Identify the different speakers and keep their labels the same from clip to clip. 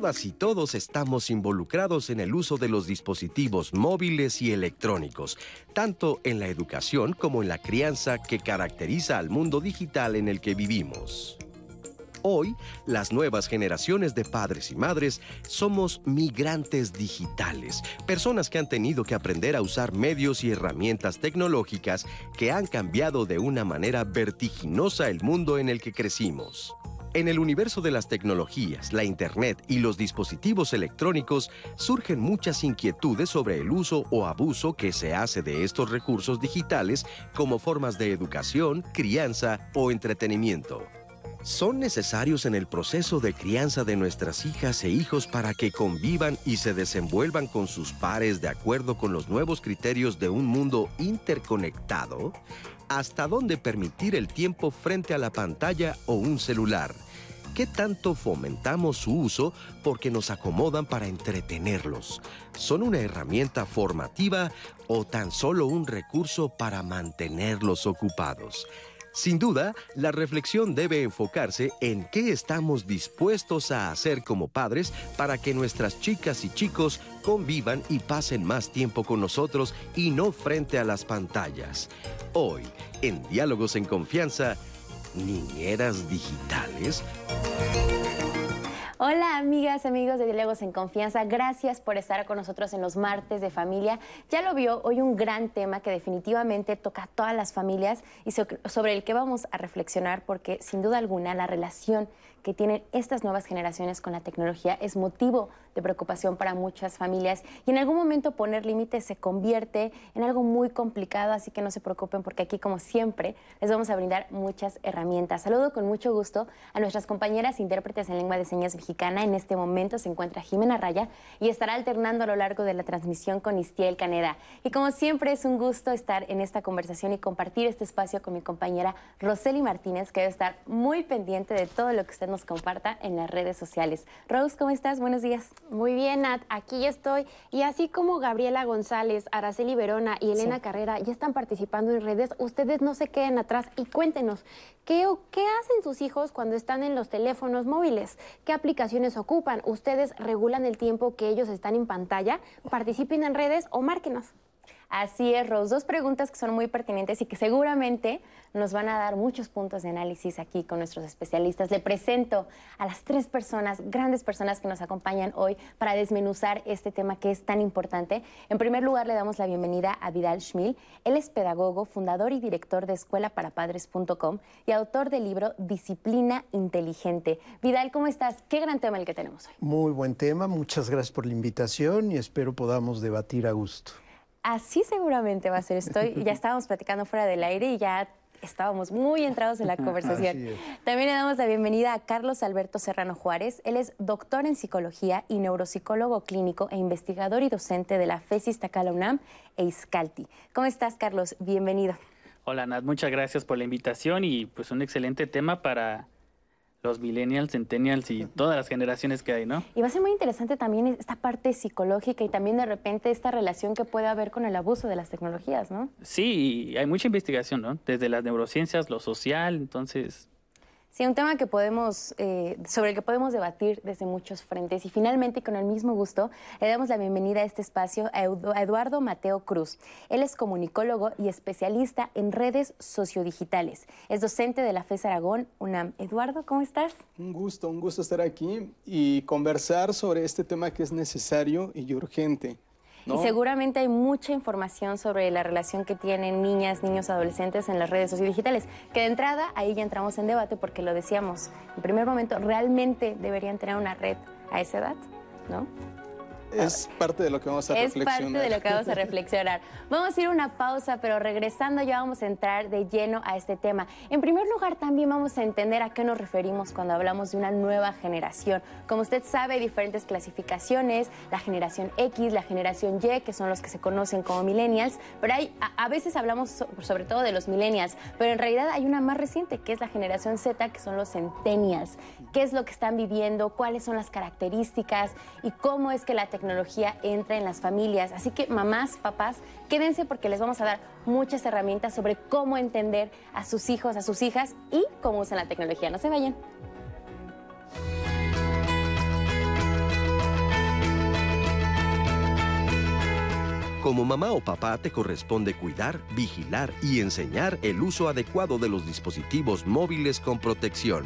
Speaker 1: Todas y todos estamos involucrados en el uso de los dispositivos móviles y electrónicos, tanto en la educación como en la crianza que caracteriza al mundo digital en el que vivimos. Hoy, las nuevas generaciones de padres y madres somos migrantes digitales, personas que han tenido que aprender a usar medios y herramientas tecnológicas que han cambiado de una manera vertiginosa el mundo en el que crecimos. En el universo de las tecnologías, la Internet y los dispositivos electrónicos surgen muchas inquietudes sobre el uso o abuso que se hace de estos recursos digitales como formas de educación, crianza o entretenimiento. ¿Son necesarios en el proceso de crianza de nuestras hijas e hijos para que convivan y se desenvuelvan con sus pares de acuerdo con los nuevos criterios de un mundo interconectado? ¿Hasta dónde permitir el tiempo frente a la pantalla o un celular? ¿Qué tanto fomentamos su uso porque nos acomodan para entretenerlos? ¿Son una herramienta formativa o tan solo un recurso para mantenerlos ocupados? Sin duda, la reflexión debe enfocarse en qué estamos dispuestos a hacer como padres para que nuestras chicas y chicos convivan y pasen más tiempo con nosotros y no frente a las pantallas. Hoy, en Diálogos en Confianza, Niñeras Digitales.
Speaker 2: Hola amigas, amigos de Diálogos en Confianza, gracias por estar con nosotros en los martes de familia. Ya lo vio, hoy un gran tema que definitivamente toca a todas las familias y sobre el que vamos a reflexionar porque sin duda alguna la relación que tienen estas nuevas generaciones con la tecnología es motivo de preocupación para muchas familias y en algún momento poner límites se convierte en algo muy complicado, así que no se preocupen porque aquí como siempre les vamos a brindar muchas herramientas. Saludo con mucho gusto a nuestras compañeras intérpretes en lengua de señas mexicana. En este momento se encuentra Jimena Raya y estará alternando a lo largo de la transmisión con Istiel Caneda. Y como siempre es un gusto estar en esta conversación y compartir este espacio con mi compañera Roseli Martínez, que debe estar muy pendiente de todo lo que usted nos comparta en las redes sociales. Rose, ¿cómo estás? Buenos días.
Speaker 3: Muy bien, Nat, aquí estoy. Y así como Gabriela González, Araceli Verona y Elena Carrera ya están participando en redes, ustedes no se queden atrás y cuéntenos, ¿qué, ¿qué hacen sus hijos cuando están en los teléfonos móviles? ¿Qué aplicaciones ocupan? ¿Ustedes regulan el tiempo que ellos están en pantalla? Participen en redes o márquenos.
Speaker 2: Así es, Rose. Dos preguntas que son muy pertinentes y que seguramente nos van a dar muchos puntos de análisis aquí con nuestros especialistas. Le presento a las tres personas, grandes personas que nos acompañan hoy para desmenuzar este tema que es tan importante. En primer lugar, le damos la bienvenida a Vidal Schmil. Él es pedagogo, fundador y director de escuelaparapadres.com y autor del libro Disciplina Inteligente. Vidal, ¿cómo estás? Qué gran tema el que tenemos hoy.
Speaker 4: Muy buen tema. Muchas gracias por la invitación y espero podamos debatir a gusto.
Speaker 2: Así seguramente va a ser. Estoy, ya estábamos platicando fuera del aire y ya estábamos muy entrados en la conversación. También le damos la bienvenida a Carlos Alberto Serrano Juárez. Él es doctor en psicología y neuropsicólogo clínico e investigador y docente de la FESIS Tacala UNAM e ISCALTI. ¿Cómo estás, Carlos? Bienvenido.
Speaker 5: Hola, Nat. Muchas gracias por la invitación y pues un excelente tema para los millennials, centennials y todas las generaciones que hay, ¿no?
Speaker 2: Y va a ser muy interesante también esta parte psicológica y también de repente esta relación que puede haber con el abuso de las tecnologías, ¿no?
Speaker 5: Sí, hay mucha investigación, ¿no? Desde las neurociencias, lo social, entonces
Speaker 2: Sí, un tema que podemos, eh, sobre el que podemos debatir desde muchos frentes. Y finalmente, con el mismo gusto, le damos la bienvenida a este espacio a Eduardo Mateo Cruz. Él es comunicólogo y especialista en redes sociodigitales. Es docente de la FES Aragón, UNAM. Eduardo, ¿cómo estás?
Speaker 6: Un gusto, un gusto estar aquí y conversar sobre este tema que es necesario y urgente.
Speaker 2: Y seguramente hay mucha información sobre la relación que tienen niñas, niños, adolescentes en las redes sociodigitales, que de entrada ahí ya entramos en debate porque lo decíamos, en primer momento, ¿realmente deberían tener una red a esa edad? ¿No?
Speaker 6: Es parte de lo que vamos a reflexionar.
Speaker 2: Es parte de lo que vamos a reflexionar. Vamos a ir a una pausa, pero regresando ya vamos a entrar de lleno a este tema. En primer lugar, también vamos a entender a qué nos referimos cuando hablamos de una nueva generación. Como usted sabe, hay diferentes clasificaciones, la generación X, la generación Y, que son los que se conocen como millennials, pero hay, a, veces hablamos sobre todo de los millennials, pero en realidad hay una más reciente, que es la generación Z, que son los centennials. ¿Qué es lo que están viviendo? ¿Cuáles son las características? ¿Y cómo es que la tecnología tecnología entra en las familias. Así que mamás, papás, quédense porque les vamos a dar muchas herramientas sobre cómo entender a sus hijos, a sus hijas y cómo usan la tecnología. No se vayan.
Speaker 1: Como mamá o papá te corresponde cuidar, vigilar y enseñar el uso adecuado de los dispositivos móviles con protección.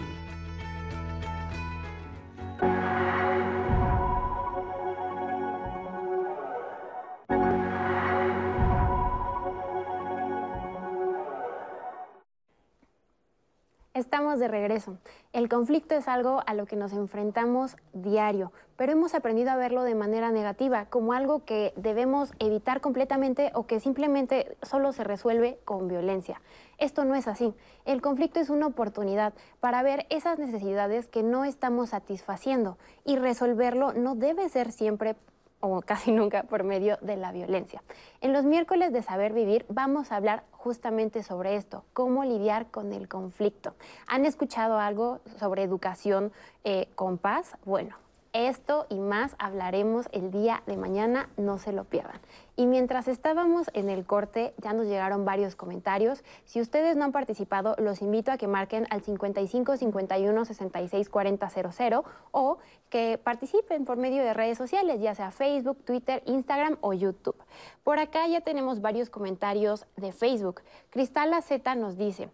Speaker 3: Estamos de regreso. El conflicto es algo a lo que nos enfrentamos diario, pero hemos aprendido a verlo de manera negativa, como algo que debemos evitar completamente o que simplemente solo se resuelve con violencia. Esto no es así. El conflicto es una oportunidad para ver esas necesidades que no estamos satisfaciendo y resolverlo no debe ser siempre o casi nunca por medio de la violencia. En los miércoles de Saber Vivir vamos a hablar justamente sobre esto, cómo lidiar con el conflicto. ¿Han escuchado algo sobre educación eh, con paz? Bueno, esto y más hablaremos el día de mañana, no se lo pierdan. Y mientras estábamos en el corte, ya nos llegaron varios comentarios. Si ustedes no han participado, los invito a que marquen al 55 51 66 40 00 o que participen por medio de redes sociales, ya sea Facebook, Twitter, Instagram o YouTube. Por acá ya tenemos varios comentarios de Facebook. Cristala Z nos dice,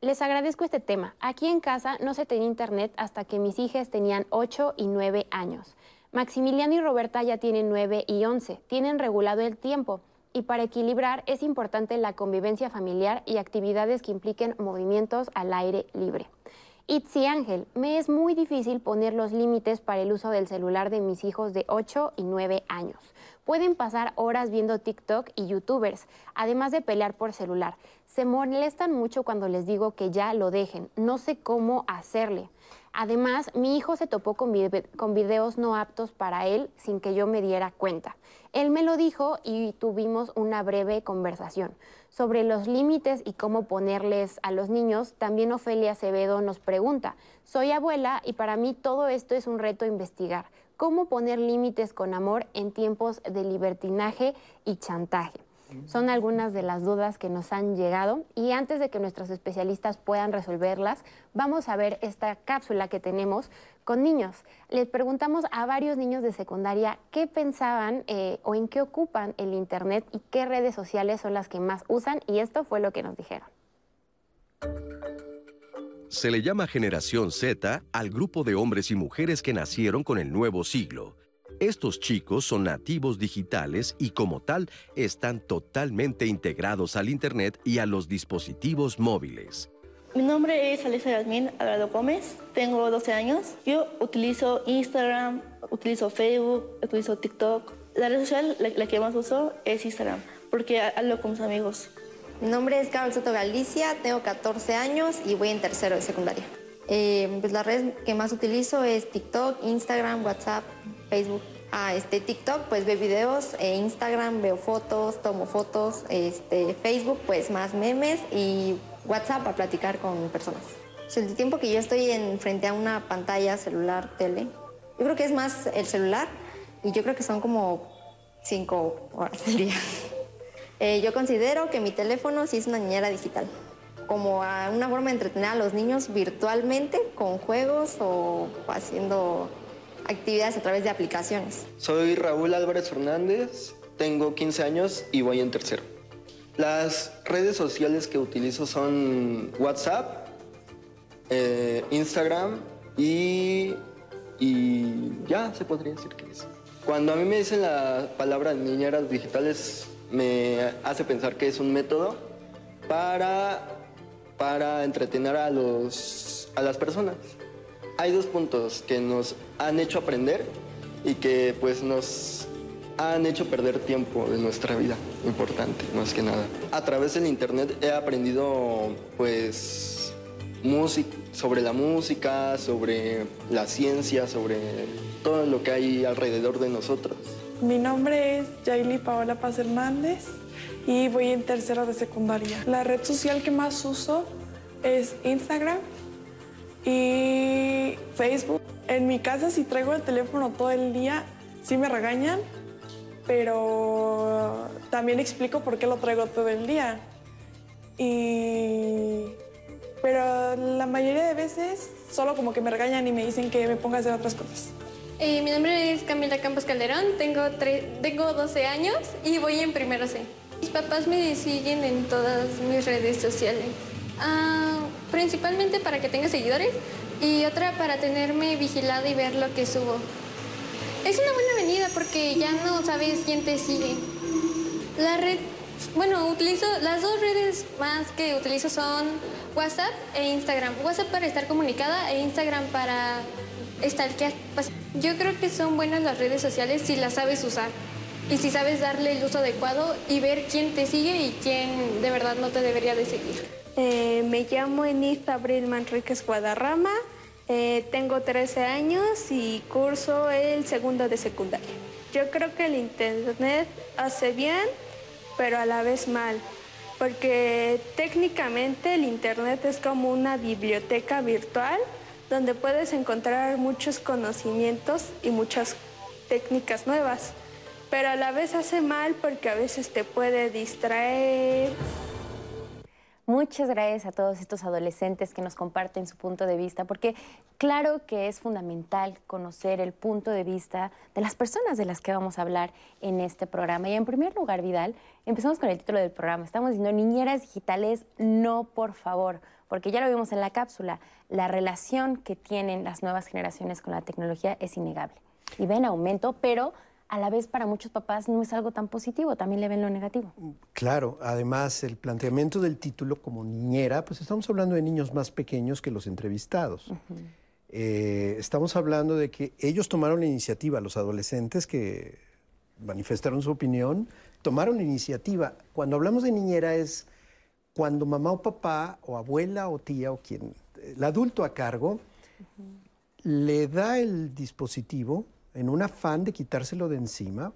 Speaker 3: les agradezco este tema. Aquí en casa no se tenía internet hasta que mis hijas tenían 8 y 9 años. Maximiliano y Roberta ya tienen 9 y 11. Tienen regulado el tiempo. Y para equilibrar es importante la convivencia familiar y actividades que impliquen movimientos al aire libre. Itzi Ángel, me es muy difícil poner los límites para el uso del celular de mis hijos de 8 y 9 años. Pueden pasar horas viendo TikTok y YouTubers, además de pelear por celular. Se molestan mucho cuando les digo que ya lo dejen. No sé cómo hacerle. Además, mi hijo se topó con, videos no aptos para él sin que yo me diera cuenta. Él me lo dijo y tuvimos una breve conversación. Sobre los límites y cómo ponerles a los niños, también Ofelia Acevedo nos pregunta, soy abuela y para mí todo esto es un reto investigar cómo poner límites con amor en tiempos de libertinaje y chantaje. Son algunas de las dudas que nos han llegado y antes de que nuestros especialistas puedan resolverlas, vamos a ver esta cápsula que tenemos con niños. Les preguntamos a varios niños de secundaria qué pensaban eh, o en qué ocupan el Internet y qué redes sociales son las que más usan y esto fue lo que nos dijeron.
Speaker 1: Se le llama generación Z al grupo de hombres y mujeres que nacieron con el nuevo siglo. Estos chicos son nativos digitales y como tal están totalmente integrados al Internet y a los dispositivos móviles.
Speaker 7: Mi nombre es Alisa Yasmin Alvarado Gómez, tengo 12 años. Yo utilizo Instagram, utilizo Facebook, utilizo TikTok. La red social, la, que más uso es Instagram, porque hablo con mis amigos.
Speaker 8: Mi nombre es Carol Soto Galicia, tengo 14 años y voy en tercero de secundaria. Eh, pues la red que más utilizo es TikTok, Instagram, WhatsApp, Facebook. Ah, este TikTok pues veo videos, e Instagram veo fotos, tomo fotos, este, Facebook pues más memes y WhatsApp para platicar con personas. el tiempo que yo estoy en, frente a una pantalla, celular, tele, yo creo que es más el celular y yo creo que son como cinco horas al día. Eh, yo considero que mi teléfono sí es una niñera digital, como una forma de entretener a los niños virtualmente con juegos o haciendo actividades a través de aplicaciones.
Speaker 9: Soy Raúl Álvarez Fernández, tengo 15 años y voy en tercero. Las redes sociales que utilizo son WhatsApp, eh, Instagram y, y ya se podría decir que es. Cuando a mí me dicen la palabra niñeras digitales, me hace pensar que es un método para, para entretener a, los, a las personas. Hay dos puntos que nos han hecho aprender y que pues nos han hecho perder tiempo de nuestra vida, importante, más que nada. A través del internet he aprendido pues música, sobre la música, sobre la ciencia, sobre todo lo que hay alrededor de nosotros.
Speaker 10: Mi nombre es Yaili Paola Paz Hernández y voy en tercero de secundaria. La red social que más uso es Instagram y Facebook. En mi casa si traigo el teléfono todo el día, sí me regañan, pero también explico por qué lo traigo todo el día. Y... Pero la mayoría de veces solo como que me regañan y me dicen que me ponga a hacer otras cosas.
Speaker 11: Eh, mi nombre es Camila Campos Calderón, tengo, tengo 12 años y voy en primero C. Mis papás me siguen en todas mis redes sociales, ah, principalmente para que tenga seguidores y otra para tenerme vigilada y ver lo que subo. Es una buena avenida porque ya no sabes quién te sigue. La red, bueno, utilizo las dos redes más que utilizo son WhatsApp e Instagram. WhatsApp para estar comunicada e Instagram para stalkear. Pues, yo creo que son buenas las redes sociales si las sabes usar y si sabes darle el uso adecuado y ver quién te sigue y quién de verdad no te debería de seguir.
Speaker 12: Eh, me llamo Enith Abril Manríquez Guadarrama, eh, tengo 13 años y curso el segundo de secundaria. Yo creo que el Internet hace bien, pero a la vez mal, porque técnicamente el Internet es como una biblioteca virtual donde puedes encontrar muchos conocimientos y muchas técnicas nuevas, pero a la vez hace mal porque a veces te puede distraer.
Speaker 2: Muchas gracias a todos estos adolescentes que nos comparten su punto de vista, porque claro que es fundamental conocer el punto de vista de las personas de las que vamos a hablar en este programa. Y en primer lugar, Vidal, empezamos con el título del programa. Estamos diciendo niñeras digitales, no por favor porque ya lo vimos en la cápsula, la relación que tienen las nuevas generaciones con la tecnología es innegable. Y ven aumento, pero a la vez para muchos papás no es algo tan positivo, también le ven lo negativo.
Speaker 4: Claro, además el planteamiento del título como niñera, pues estamos hablando de niños más pequeños que los entrevistados. Eh, estamos hablando de que ellos tomaron la iniciativa, los adolescentes que manifestaron su opinión, tomaron la iniciativa. Cuando hablamos de niñera es cuando mamá o papá o abuela o tía o quien, el adulto a cargo, le da el dispositivo en un afán de quitárselo de encima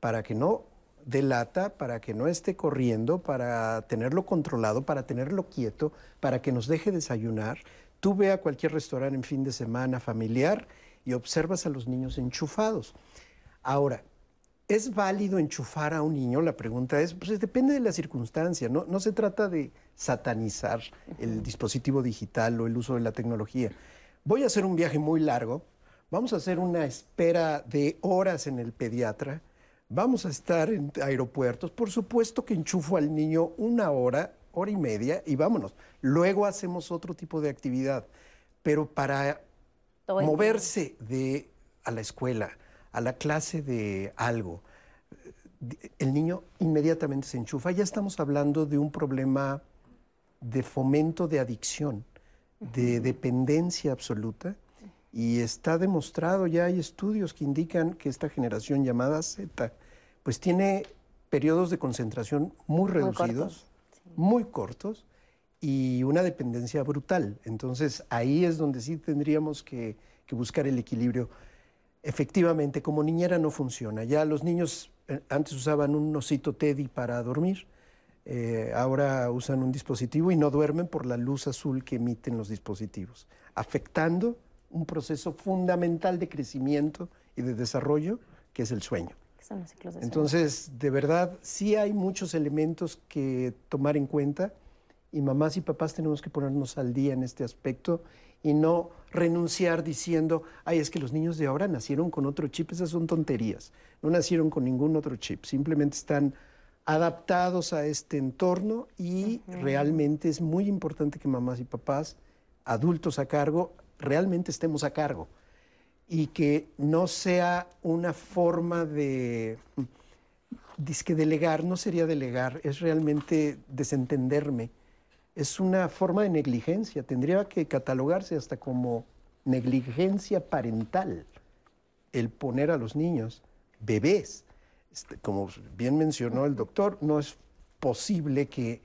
Speaker 4: para que no delata, para que no esté corriendo, para tenerlo controlado, para tenerlo quieto, para que nos deje desayunar. Tú ve a cualquier restaurante en fin de semana familiar y observas a los niños enchufados. Ahora, ¿Es válido enchufar a un niño? La pregunta es, pues depende de la circunstancia, no, no se trata de satanizar el dispositivo digital o el uso de la tecnología. Voy a hacer un viaje muy largo, vamos a hacer una espera de horas en el pediatra, vamos a estar en aeropuertos, por supuesto que enchufo al niño una hora, hora y media y vámonos. Luego hacemos otro tipo de actividad, pero para moverse de, a la escuela, a la clase de algo, el niño inmediatamente se enchufa. Ya estamos hablando de un problema de fomento de adicción, de dependencia absoluta. Y está demostrado, ya hay estudios que indican que esta generación llamada Z, pues tiene periodos de concentración muy reducidos, muy cortos, y una dependencia brutal. Entonces ahí es donde sí tendríamos que, que buscar el equilibrio. Efectivamente, como niñera no funciona. Ya los niños eh, antes usaban un osito Teddy para dormir, eh, ahora usan un dispositivo y no duermen por la luz azul que emiten los dispositivos, afectando un proceso fundamental de crecimiento y de desarrollo, que es el sueño. Entonces, de verdad, sí hay muchos elementos que tomar en cuenta y mamás y papás tenemos que ponernos al día en este aspecto y no renunciar diciendo, ay, es que los niños de ahora nacieron con otro chip, esas son tonterías, no nacieron con ningún otro chip, simplemente están adaptados a este entorno y realmente es muy importante que mamás y papás, adultos a cargo, realmente estemos a cargo y que no sea una forma de, que delegar, no sería delegar, es realmente desentenderme es una forma de negligencia, tendría que catalogarse hasta como negligencia parental el poner a los niños bebés. Este, como bien mencionó el doctor, no es posible que,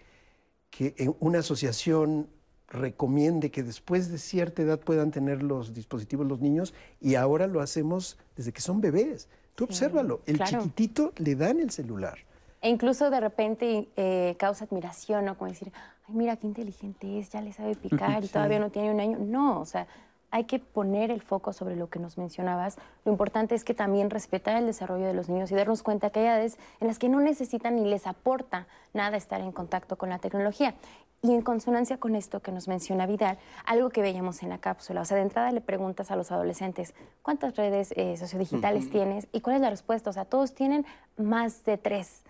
Speaker 4: que una asociación recomiende que después de cierta edad puedan tener los dispositivos los niños y ahora lo hacemos desde que son bebés. Tú obsérvalo, el chiquitito le dan el celular.
Speaker 2: E incluso de repente eh, causa admiración, ¿no? Como decir, ay, mira qué inteligente es, ya le sabe picar y todavía no tiene un año. No, o sea, hay que poner el foco sobre lo que nos mencionabas. Lo importante es que también respetar el desarrollo de los niños y darnos cuenta que hay edades en las que no necesitan ni les aporta nada estar en contacto con la tecnología. Y en consonancia con esto que nos menciona Vidal, algo que veíamos en la cápsula, o sea, de entrada le preguntas a los adolescentes, ¿cuántas redes eh, sociodigitales tienes? ¿Y cuál es la respuesta? O sea, todos tienen más de tres.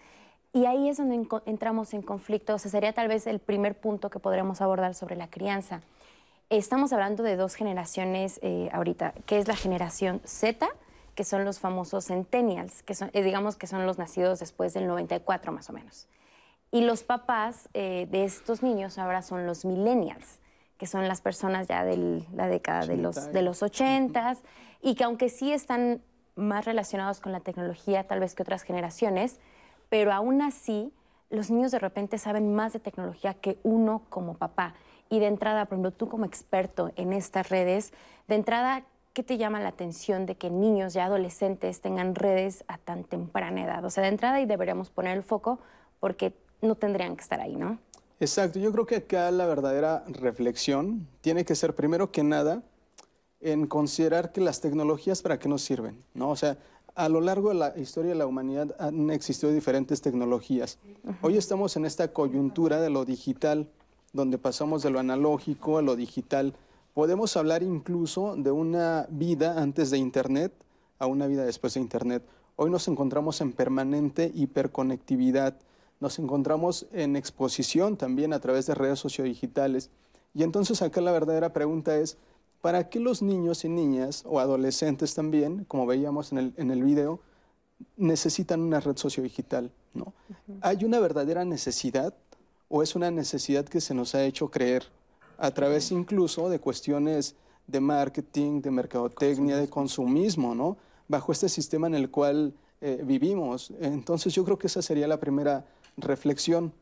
Speaker 2: Y ahí es donde entramos en conflicto, o sea, sería tal vez el primer punto que podremos abordar sobre la crianza. Estamos hablando de dos generaciones eh, ahorita, que es la generación Z, que son los famosos centennials, que son, eh, digamos que son los nacidos después del 94 más o menos. Y los papás eh, de estos niños ahora son los millennials, que son las personas ya de la década de los, de los 80 y que aunque sí están más relacionados con la tecnología tal vez que otras generaciones, pero aún así los niños de repente saben más de tecnología que uno como papá. Y de entrada, por ejemplo, tú como experto en estas redes, de entrada, ¿qué te llama la atención de que niños ya adolescentes tengan redes a tan temprana edad? O sea, de entrada y deberíamos poner el foco porque no tendrían que estar ahí, ¿no?
Speaker 6: Exacto, yo creo que acá la verdadera reflexión tiene que ser primero que nada en considerar que las tecnologías para qué nos sirven, ¿no? O sea, a lo largo de la historia de la humanidad han existido diferentes tecnologías. Hoy estamos en esta coyuntura de lo digital, donde pasamos de lo analógico a lo digital. Podemos hablar incluso de una vida antes de Internet a una vida después de Internet. Hoy nos encontramos en permanente hiperconectividad, nos encontramos en exposición también a través de redes sociodigitales. Y entonces acá la verdadera pregunta es, ¿para qué los niños y niñas o adolescentes también, como veíamos en el, en el video, necesitan una red sociodigital? ¿no? ¿Hay una verdadera necesidad o es una necesidad que se nos ha hecho creer a través incluso de cuestiones de marketing, de mercadotecnia, de consumismo, ¿no? Bajo este sistema en el cual eh, vivimos. Entonces yo creo que esa sería la primera reflexión.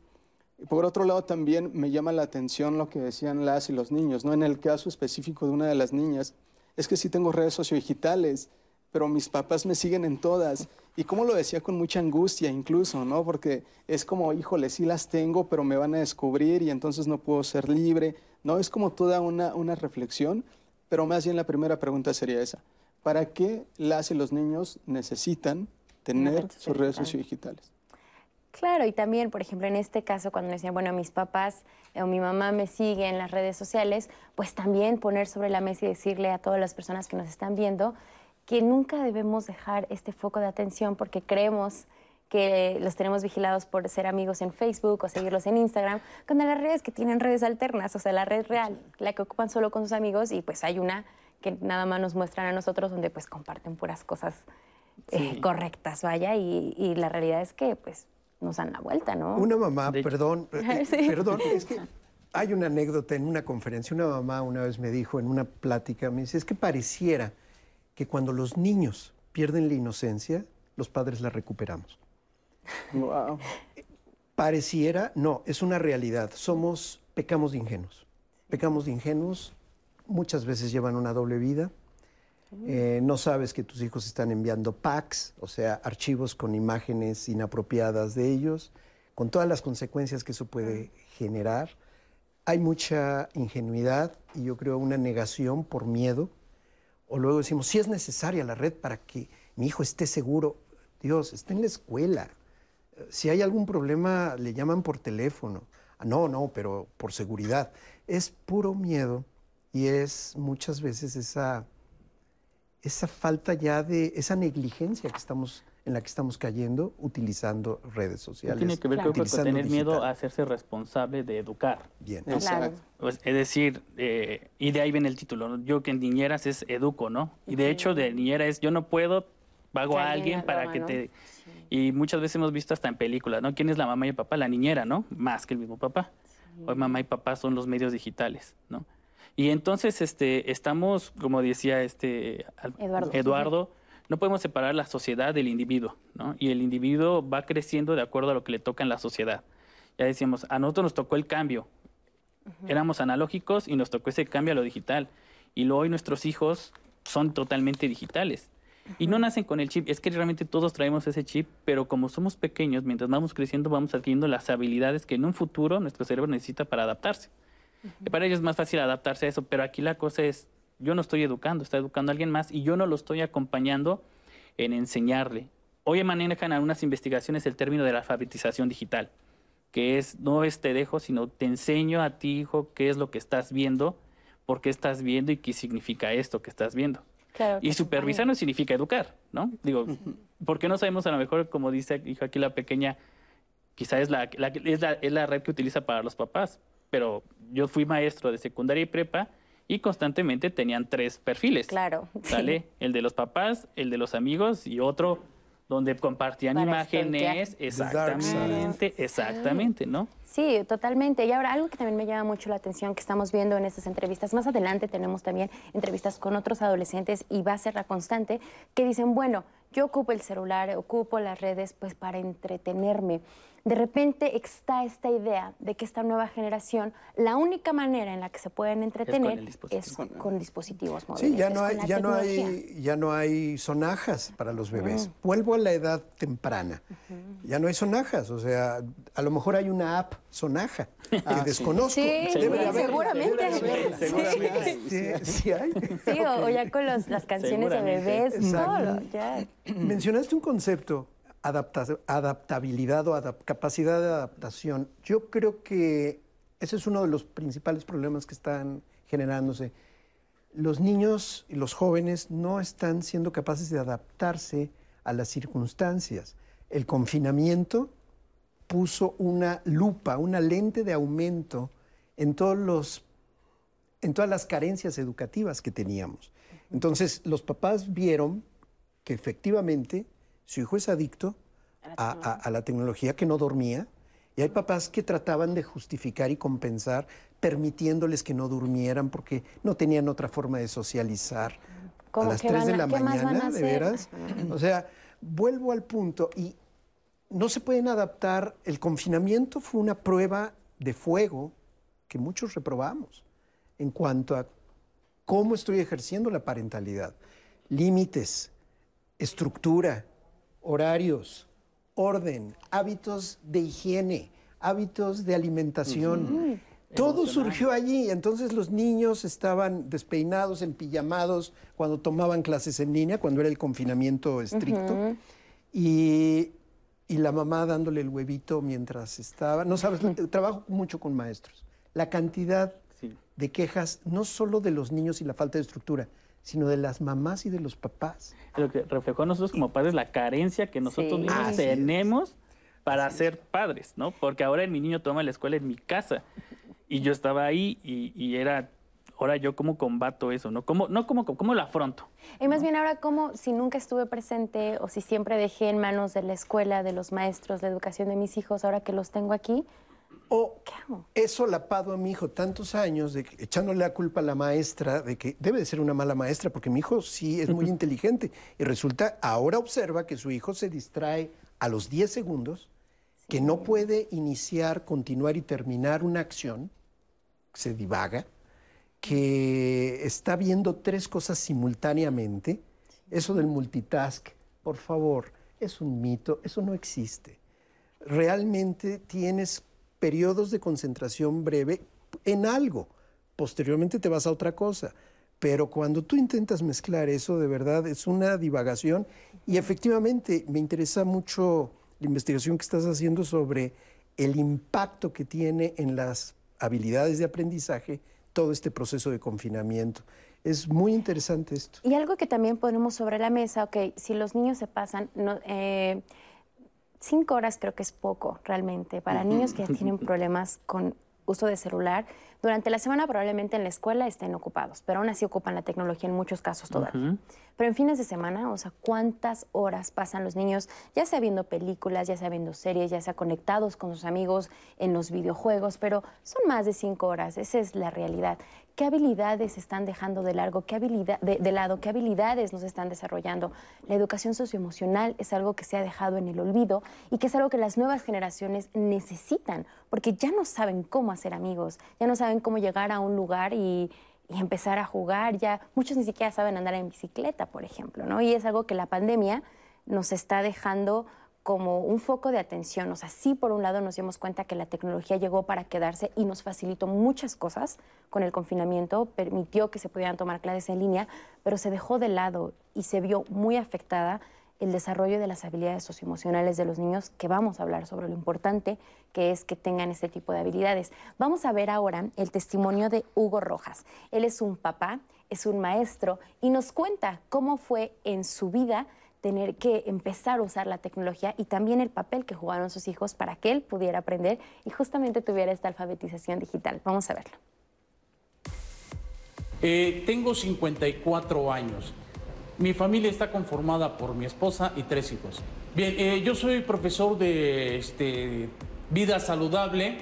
Speaker 6: Por otro lado, también me llama la atención lo que decían las y los niños, ¿no? En el caso específico de una de las niñas, es que sí tengo redes sociodigitales, pero mis papás me siguen en todas. Y como lo decía con mucha angustia incluso, ¿no? Porque es como, híjole, sí las tengo, pero me van a descubrir y entonces no puedo ser libre, ¿no? Es como toda una, una reflexión, pero más bien la primera pregunta sería esa. ¿Para qué las y los niños necesitan tener sus redes sociodigitales?
Speaker 2: Claro, y también, por ejemplo, en este caso, cuando me decían, bueno, mis papás o mi mamá me sigue en las redes sociales, pues también poner sobre la mesa y decirle a todas las personas que nos están viendo que nunca debemos dejar este foco de atención porque creemos que los tenemos vigilados por ser amigos en Facebook o seguirlos en Instagram, cuando las redes que tienen redes alternas, o sea, la red real, la que ocupan solo con sus amigos y pues hay una que nada más nos muestran a nosotros donde pues comparten puras cosas eh, correctas, vaya, y, y, la realidad es que pues nos dan la vuelta, ¿no?
Speaker 4: Una mamá, perdón, eh, perdón, es que hay una anécdota en una conferencia, una mamá una vez me dijo en una plática, me dice, es que pareciera que cuando los niños pierden la inocencia, los padres la recuperamos.
Speaker 6: Wow.
Speaker 4: Pareciera, no, es una realidad. Somos, pecamos de ingenuos. Pecamos de ingenuos, muchas veces llevan una doble vida. Eh, no sabes que tus hijos están enviando packs, o sea, archivos con imágenes inapropiadas de ellos, con todas las consecuencias que eso puede generar. Hay mucha ingenuidad y yo creo una negación por miedo o luego decimos, si es necesaria la red para que mi hijo esté seguro. Dios, está en la escuela. Si hay algún problema, le llaman por teléfono. Ah, no, no, pero por seguridad. Es puro miedo y es muchas veces esa, esa falta ya de, esa negligencia que estamos en la que estamos cayendo utilizando redes sociales.
Speaker 5: Tiene que ver con tener miedo a hacerse responsable de educar.
Speaker 4: Bien.
Speaker 5: Exacto. Pues, es decir, eh, y de ahí viene el título. Yo que en niñeras es educo, ¿no? Y de hecho de niñera es yo no puedo, pago a alguien para que te... Y muchas veces hemos visto hasta en películas, ¿no? ¿Quién es la mamá y el papá? La niñera, ¿no? Más que el mismo papá. Hoy mamá y papá son los medios digitales, ¿no? Y entonces este, estamos, como decía este
Speaker 2: Eduardo,
Speaker 5: Eduardo no podemos separar la sociedad del individuo, ¿no? Y el individuo va creciendo de acuerdo a lo que le toca en la sociedad. Ya decíamos, a nosotros nos tocó el cambio. Éramos analógicos y nos tocó ese cambio a lo digital. Y luego hoy nuestros hijos son totalmente digitales. Y no nacen con el chip, es que realmente todos traemos ese chip, pero como somos pequeños, mientras vamos creciendo, vamos adquiriendo las habilidades que en un futuro nuestro cerebro necesita para adaptarse. Para ellos es más fácil adaptarse a eso, pero aquí la cosa es, yo no estoy educando, está educando a alguien más y yo no lo estoy acompañando en enseñarle. Hoy manejan algunas investigaciones el término de la alfabetización digital, que es no es te dejo, sino te enseño a ti, hijo, qué es lo que estás viendo, por qué estás viendo y qué significa esto que estás viendo. y supervisar no significa educar, ¿no? Digo, ¿por qué no sabemos a lo mejor, como dice dijo aquí la pequeña, quizá es la, es la, es la red que utiliza para los papás, pero yo fui maestro de secundaria y prepa y constantemente tenían tres perfiles.
Speaker 2: Claro.
Speaker 5: ¿Sale? El de los papás, el de los amigos y otro donde compartían imágenes. Exactamente, exactamente, ¿no?
Speaker 2: Sí, totalmente. Y ahora, algo que también me llama mucho la atención que estamos viendo en estas entrevistas, más adelante tenemos también entrevistas con otros adolescentes y va a ser la constante, que dicen, bueno, yo ocupo el celular, ocupo las redes pues para entretenerme de repente está esta idea de que esta nueva generación, la única manera en la que se pueden entretener es con, dispositivos móviles.
Speaker 4: Sí, ya no, hay, ya, no hay, ya no hay sonajas para los bebés. Vuelvo a la edad temprana. Ya no hay sonajas, o sea, a lo mejor hay una app sonaja que ah, desconozco.
Speaker 2: Sí, seguramente.
Speaker 4: Sí, hay.
Speaker 2: Sí, o, ya con las canciones de bebés, todo, ya.
Speaker 4: Mencionaste un concepto adaptabilidad o capacidad de adaptación. Yo creo que ese es uno de los principales problemas que están generándose. Los niños y los jóvenes no están siendo capaces de adaptarse a las circunstancias. El confinamiento puso una lupa, una lente de aumento en todas las carencias educativas que teníamos. Entonces, los papás vieron que efectivamente su hijo es adicto a, la tecnología que no dormía. Y hay papás que trataban de justificar y compensar permitiéndoles que no durmieran porque no tenían otra forma de socializar. a las 3 de la mañana, de veras. O sea, vuelvo al punto y no se pueden adaptar. El confinamiento fue una prueba de fuego que muchos reprobamos en cuanto a cómo estoy ejerciendo la parentalidad. Límites, estructura, horarios, orden, hábitos de higiene, hábitos de alimentación. Todo surgió allí, entonces los niños estaban despeinados, empillamados cuando tomaban clases en línea, cuando era el confinamiento estricto, y, la mamá dándole el huevito mientras estaba. No sabes, trabajo mucho con maestros. La cantidad de quejas, no solo de los niños y la falta de estructura, sino de las mamás y de los papás.
Speaker 5: Lo que reflejó a nosotros como padres la carencia que nosotros mismos tenemos para ser padres, ¿no? Porque ahora mi niño toma la escuela en mi casa y yo estaba ahí y, era ahora yo cómo combato eso, ¿no? ¿Cómo, no cómo, cómo lo afronto?
Speaker 2: Y más bien ahora cómo, si nunca estuve presente o si siempre dejé en manos de la escuela, de los maestros, la educación de mis hijos, ahora que los tengo aquí,
Speaker 4: o he solapado a mi hijo tantos años de echándole la culpa a la maestra de que debe de ser una mala maestra porque mi hijo sí es muy inteligente. Y resulta ahora observa que su hijo se distrae a los 10 segundos, que no puede iniciar, continuar y terminar una acción, se divaga, que está viendo tres cosas simultáneamente. Eso del multitask, por favor, es un mito, eso no existe. Realmente tienes periodos de concentración breve en algo. Posteriormente te vas a otra cosa. Pero cuando tú intentas mezclar eso, de verdad, es una divagación. Y efectivamente, me interesa mucho la investigación que estás haciendo sobre el impacto que tiene en las habilidades de aprendizaje todo este proceso de confinamiento. Es muy interesante esto.
Speaker 2: Y algo que también ponemos sobre la mesa, ok, si los niños se pasan, no, eh, cinco horas creo que es poco realmente para niños que tienen problemas con uso de celular. Durante la semana probablemente en la escuela estén ocupados, pero aún así ocupan la tecnología en muchos casos todavía. Pero en fines de semana, o sea, ¿cuántas horas pasan los niños ya sea viendo películas, ya sea viendo series, ya sea conectados con sus amigos en los videojuegos? Pero son más de cinco horas, esa es la realidad. ¿Qué habilidades están dejando de, largo, qué habilidad, de, lado? ¿Qué habilidades nos están desarrollando? La educación socioemocional es algo que se ha dejado en el olvido y que es algo que las nuevas generaciones necesitan, porque ya no saben cómo hacer amigos, ya no saben cómo llegar a un lugar y, empezar a jugar. Ya muchos ni siquiera saben andar en bicicleta, por ejemplo, ¿no? Y es algo que la pandemia nos está dejando como un foco de atención. O sea, sí, por un lado nos dimos cuenta que la tecnología llegó para quedarse y nos facilitó muchas cosas con el confinamiento, permitió que se pudieran tomar clases en línea, pero se dejó de lado y se vio muy afectada el desarrollo de las habilidades socioemocionales de los niños, que vamos a hablar sobre lo importante que es que tengan este tipo de habilidades. Vamos a ver ahora el testimonio de Hugo Rojas. Él es un papá, es un maestro y nos cuenta cómo fue en su vida tener que empezar a usar la tecnología y también el papel que jugaron sus hijos para que él pudiera aprender y justamente tuviera esta alfabetización digital. Vamos a verlo.
Speaker 13: Eh, tengo 54 años. Mi familia está conformada por mi esposa y tres hijos. Bien, eh, yo soy profesor de este, vida saludable,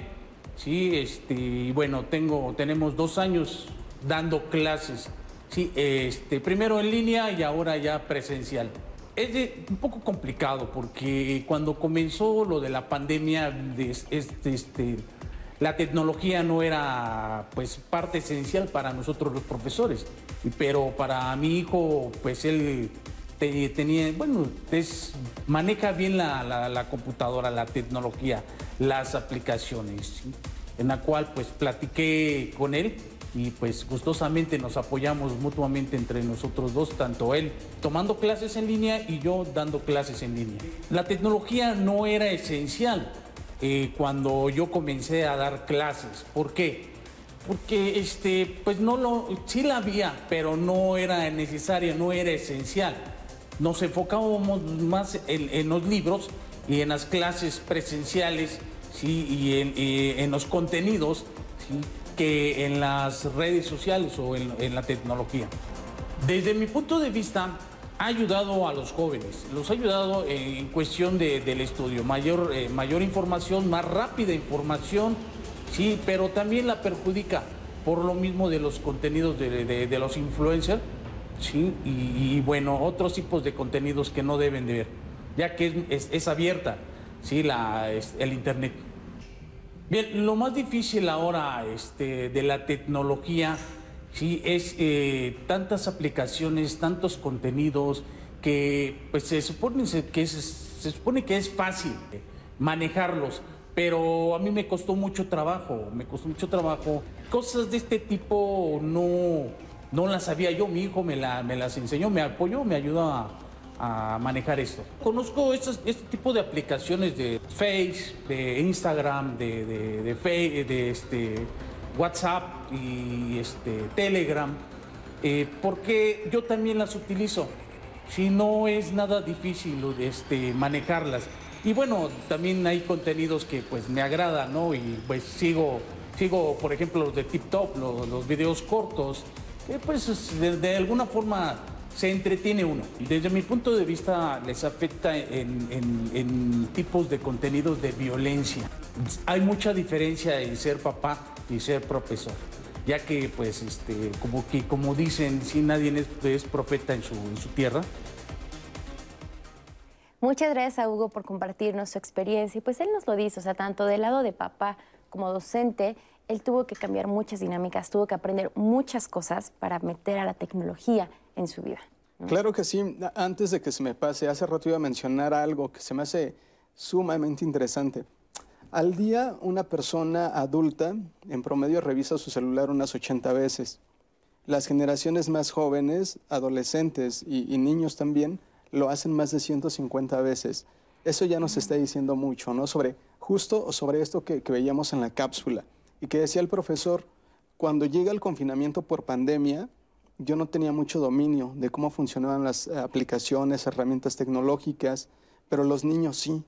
Speaker 13: sí, este, bueno, tengo, tenemos dos años dando clases, sí, este, primero en línea y ahora ya presencial es un poco complicado porque cuando comenzó lo de la pandemia, este, este, la tecnología no era pues parte esencial para nosotros los profesores, pero para mi hijo pues él tenía, bueno, maneja bien la, computadora, la tecnología, las aplicaciones, en la cual pues platiqué con él y pues gustosamente nos apoyamos mutuamente entre nosotros dos, tanto él tomando clases en línea y yo dando clases en línea. La tecnología no era esencial eh, cuando yo comencé a dar clases. ¿Por qué? Porque este, pues no lo, sí la había, pero no era necesaria, no era esencial. Nos enfocábamos más en, los libros y en las clases presenciales ¿sí? y en, en los contenidos. ¿sí? Que en las redes sociales o en, la tecnología. Desde mi punto de vista, ha ayudado a los jóvenes, los ha ayudado en cuestión del estudio, mayor, eh, mayor información, más rápida información, sí, pero también la perjudica por lo mismo de los contenidos de, los influencers, sí, y, bueno, otros tipos de contenidos que no deben de ver, ya que es, abierta, sí, la, el Internet. Bien, lo más difícil ahora este, de la tecnología sí, es eh, tantas aplicaciones, tantos contenidos que pues, se, supone que es, se supone que es fácil manejarlos, pero a mí me costó mucho trabajo, me costó mucho trabajo. Cosas de este tipo no, no las sabía yo, mi hijo me, la, me las enseñó, me apoyó, me ayudó a a manejar esto. Conozco este tipo de aplicaciones de Face, de Instagram, de, de, este, WhatsApp y este, Telegram, eh, porque yo también las utilizo. Si no es nada difícil este, manejarlas. Y bueno, también hay contenidos que pues me agradan, ¿no? Y pues sigo, sigo por ejemplo, los de TikTok, los, los videos cortos, pues de alguna forma se entretiene uno. Desde mi punto de vista les afecta en, tipos de contenidos de violencia. Hay mucha diferencia en ser papá y ser profesor ya que pues este como que como dicen si nadie es, profeta en su, en su, tierra
Speaker 2: Muchas gracias a Hugo por compartirnos su experiencia y pues él nos lo dice, o sea, tanto del lado de papá como docente, él tuvo que cambiar muchas dinámicas, tuvo que aprender muchas cosas para meter a la tecnología en su vida.
Speaker 6: Claro que sí. Antes de que se me pase, hace rato iba a mencionar algo que se me hace sumamente interesante. Al día, una persona adulta en promedio revisa su celular unas 80 veces. Las generaciones más jóvenes, adolescentes y, niños también, lo hacen más de 150 veces. Eso ya nos está diciendo mucho, ¿no? Sobre justo sobre esto que veíamos en la cápsula y que decía el profesor, cuando llega el confinamiento por pandemia, yo no tenía mucho dominio de cómo funcionaban las eh, aplicaciones, herramientas tecnológicas, pero los niños sí,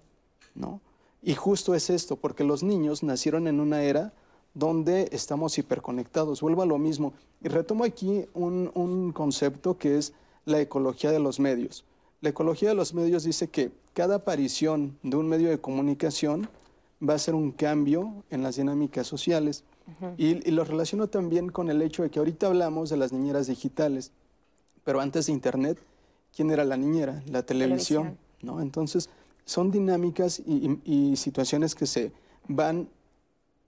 Speaker 6: ¿no? Y justo es esto, porque los niños nacieron en una era donde estamos hiperconectados. Vuelvo a lo mismo. Y retomo aquí un, un concepto que es la ecología de los medios. La ecología de los medios dice que cada aparición de un medio de comunicación va a ser un cambio en las dinámicas sociales y, lo relaciono también con el hecho de que ahorita hablamos de las niñeras digitales, pero antes de Internet, ¿quién era la niñera? La televisión, ¿no? Entonces, son dinámicas y, situaciones que se van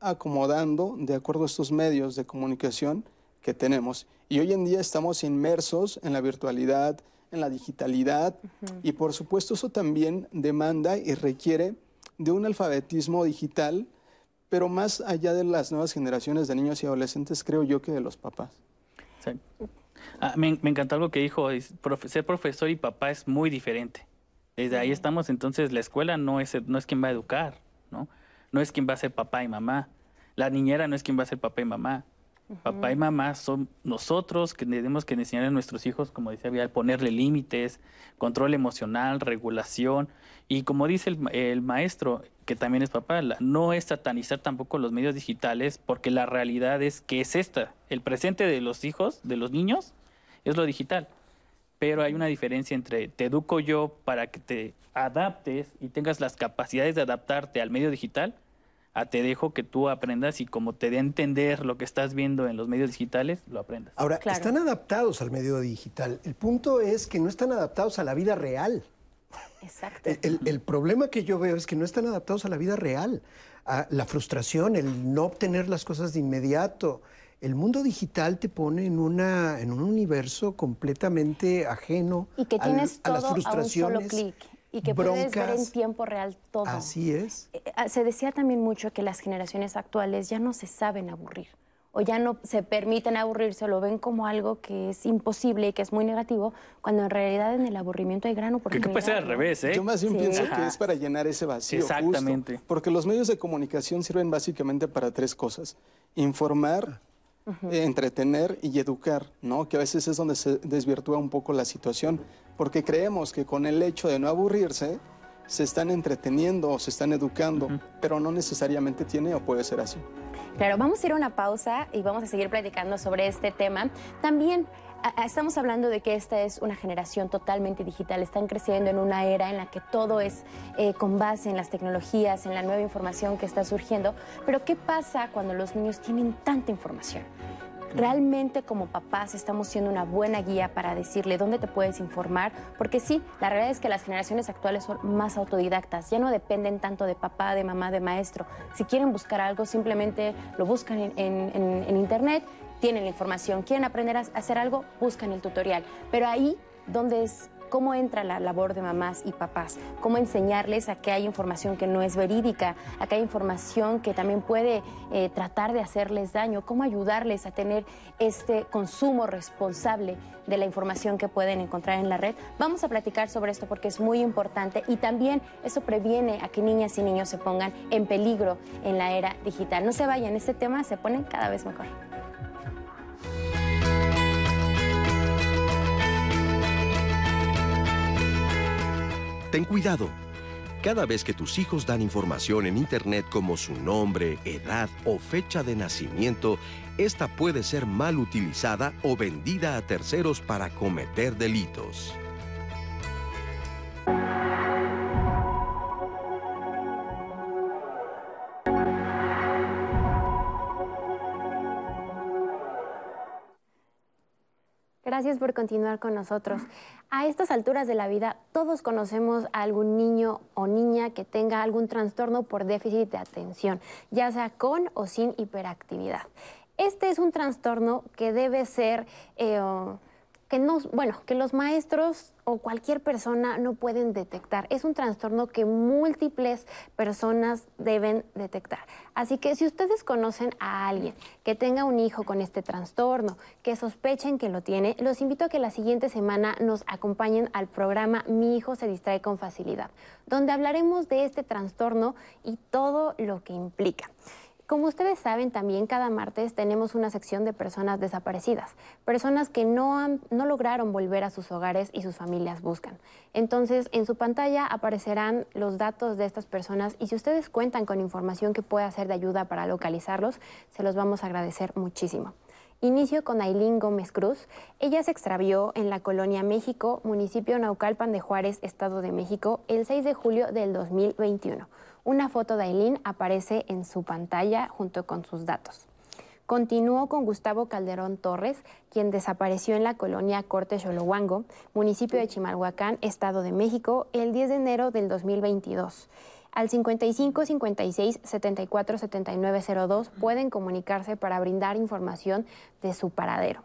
Speaker 6: acomodando de acuerdo a estos medios de comunicación que tenemos. Y hoy en día estamos inmersos en la virtualidad, en la digitalidad y por supuesto eso también demanda y requiere de un alfabetismo digital, pero más allá de las nuevas generaciones de niños y adolescentes, creo yo que de los papás.
Speaker 5: Ah, me, encantó algo que dijo, ser profesor y papá es muy diferente. Desde ahí estamos, entonces la escuela no es, no es quien va a educar, ¿no? No es quien va a ser papá y mamá. La niñera no es quien va a ser papá y mamá. Papá y mamá son nosotros que tenemos que enseñar a nuestros hijos, como decía Vial, ponerle límites, control emocional, regulación. Y como dice el, maestro, que también es papá, no es satanizar tampoco los medios digitales, porque la realidad es que es esta. El presente de los hijos, de los niños, es lo digital. Pero hay una diferencia entre te educo yo para que te adaptes y tengas las capacidades de adaptarte al medio digital a te dejo que tú aprendas y como te dé a entender lo que estás viendo en los medios digitales, lo aprendas.
Speaker 4: Ahora, están adaptados al medio digital. El punto es que no están adaptados a la vida real.
Speaker 2: Exacto.
Speaker 4: El, problema que yo veo es que no están adaptados a la vida real, a la frustración, el no obtener las cosas de inmediato. El mundo digital te pone en, una, en un universo completamente ajeno
Speaker 2: y que tienes todo a las frustraciones. A un solo clic y que puedes ver en tiempo real todo.
Speaker 4: Así es.
Speaker 2: Eh, ah, se decía también mucho que las generaciones actuales ya no se saben aburrir o ya no se permiten aburrirse o lo ven como algo que es imposible y que es muy negativo, cuando en realidad en el aburrimiento hay gran oportunidad.
Speaker 5: Que puede ser al revés, ¿eh?
Speaker 6: Yo más bien pienso que es para llenar ese vacío.
Speaker 5: Exactamente.
Speaker 6: porque los medios de comunicación sirven básicamente para tres cosas. Informar, eh, entretener y educar, ¿no? Que a veces es donde se desvirtúa un poco la situación porque creemos que con el hecho de no aburrirse, se están entreteniendo o se están educando, pero no necesariamente tiene o puede ser así.
Speaker 2: Claro, vamos a ir a una pausa y vamos a seguir platicando sobre este tema. También estamos hablando de que esta es una generación totalmente digital, están creciendo en una era en la que todo es eh, con base en las tecnologías, en la nueva información que está surgiendo, pero ¿qué pasa cuando los niños tienen tanta información? Realmente como papás estamos siendo una buena guía para decirle dónde te puedes informar, porque sí, la realidad es que las generaciones actuales son más autodidactas, ya no dependen tanto de papá, de mamá, de maestro. Si quieren buscar algo, simplemente lo buscan en, internet, tienen la información. Quieren aprender a hacer algo, buscan el tutorial. Pero ahí donde es cómo entra la labor de mamás y papás, cómo enseñarles a que hay información que no es verídica, a que hay información que también puede eh, tratar de hacerles daño, cómo ayudarles a tener este consumo responsable de la información que pueden encontrar en la red. Vamos a platicar sobre esto porque es muy importante y también eso previene a que niñas y niños se pongan en peligro en la era digital. No se vayan, este tema se pone cada vez mejor.
Speaker 1: Ten cuidado. Cada vez que tus hijos dan información en Internet como su nombre, edad o fecha de nacimiento, esta puede ser mal utilizada o vendida a terceros para cometer delitos.
Speaker 3: Gracias por continuar con nosotros. A estas alturas de la vida, todos conocemos a algún niño o niña que tenga algún trastorno por déficit de atención, ya sea con o sin hiperactividad. Este es un trastorno que debe ser... Eh, que no, bueno, que los maestros o cualquier persona no pueden detectar. Es un trastorno que múltiples personas deben detectar. Así que si ustedes conocen a alguien que tenga un hijo con este trastorno, que sospechen que lo tiene, los invito a que la siguiente semana nos acompañen al programa Mi hijo se distrae con facilidad, donde hablaremos de este trastorno y todo lo que implica. Como ustedes saben, también cada martes tenemos una sección de personas desaparecidas, personas que no, no lograron volver a sus hogares y sus familias buscan. Entonces, en su pantalla aparecerán los datos de estas personas y si ustedes cuentan con información que pueda ser de ayuda para localizarlos, se los vamos a agradecer muchísimo. Inicio con Ailín Gómez Cruz. Ella se extravió en la colonia México, municipio Naucalpan de Juárez, Estado de México, el 6 de julio del 2021. Una foto de Aileen aparece en su pantalla junto con sus datos. Continuó con Gustavo Calderón Torres, quien desapareció en la colonia Corte Xolohuango, municipio de Chimalhuacán, Estado de México, el 10 de enero del 2022. Al 55 56 74 79 02 pueden comunicarse para brindar información de su paradero.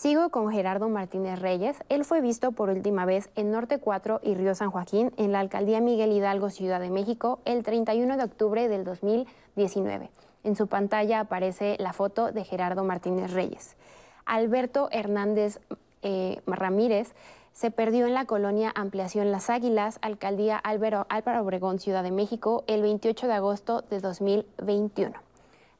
Speaker 3: Sigo con Gerardo Martínez Reyes. Él fue visto por última vez en Norte 4 y Río San Joaquín en la alcaldía Miguel Hidalgo, Ciudad de México, el 31 de octubre del 2019. En su pantalla aparece la foto de Gerardo Martínez Reyes. Alberto Hernández eh, Ramírez se perdió en la colonia Ampliación Las Águilas, alcaldía Álvaro, Álvaro Obregón, Ciudad de México, el 28 de agosto de 2021.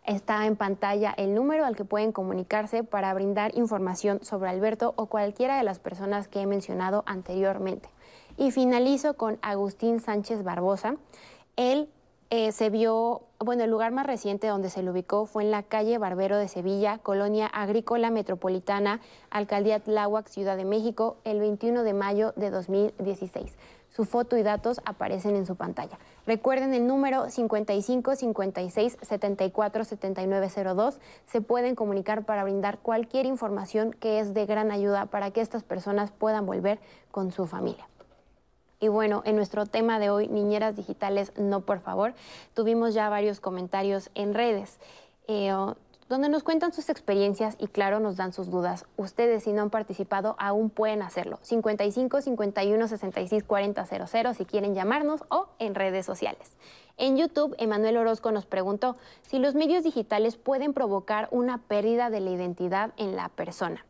Speaker 3: Está en pantalla el número al que pueden comunicarse para brindar información sobre Alberto o cualquiera de las personas que he mencionado anteriormente. Y finalizo con Agustín Sánchez Barbosa. Él eh, se vio, bueno, el lugar más reciente donde se le ubicó fue en la calle Barbero de Sevilla, Colonia Agrícola Metropolitana, Alcaldía Tláhuac, Ciudad de México, el 21 de mayo de 2016. Su foto y datos aparecen en su pantalla. Recuerden el número 55 56 74 7902. Se pueden comunicar para brindar cualquier información que es de gran ayuda para que estas personas puedan volver con su familia. Y bueno, en nuestro tema de hoy, niñeras digitales, no por favor, tuvimos ya varios comentarios en redes. Eh, donde nos cuentan sus experiencias y claro nos dan sus dudas. Ustedes si no han participado aún pueden hacerlo. 55 51 66 40 00 si quieren llamarnos o en redes sociales. En YouTube, Emanuel Orozco nos preguntó si los medios digitales pueden provocar una pérdida de la identidad en la persona.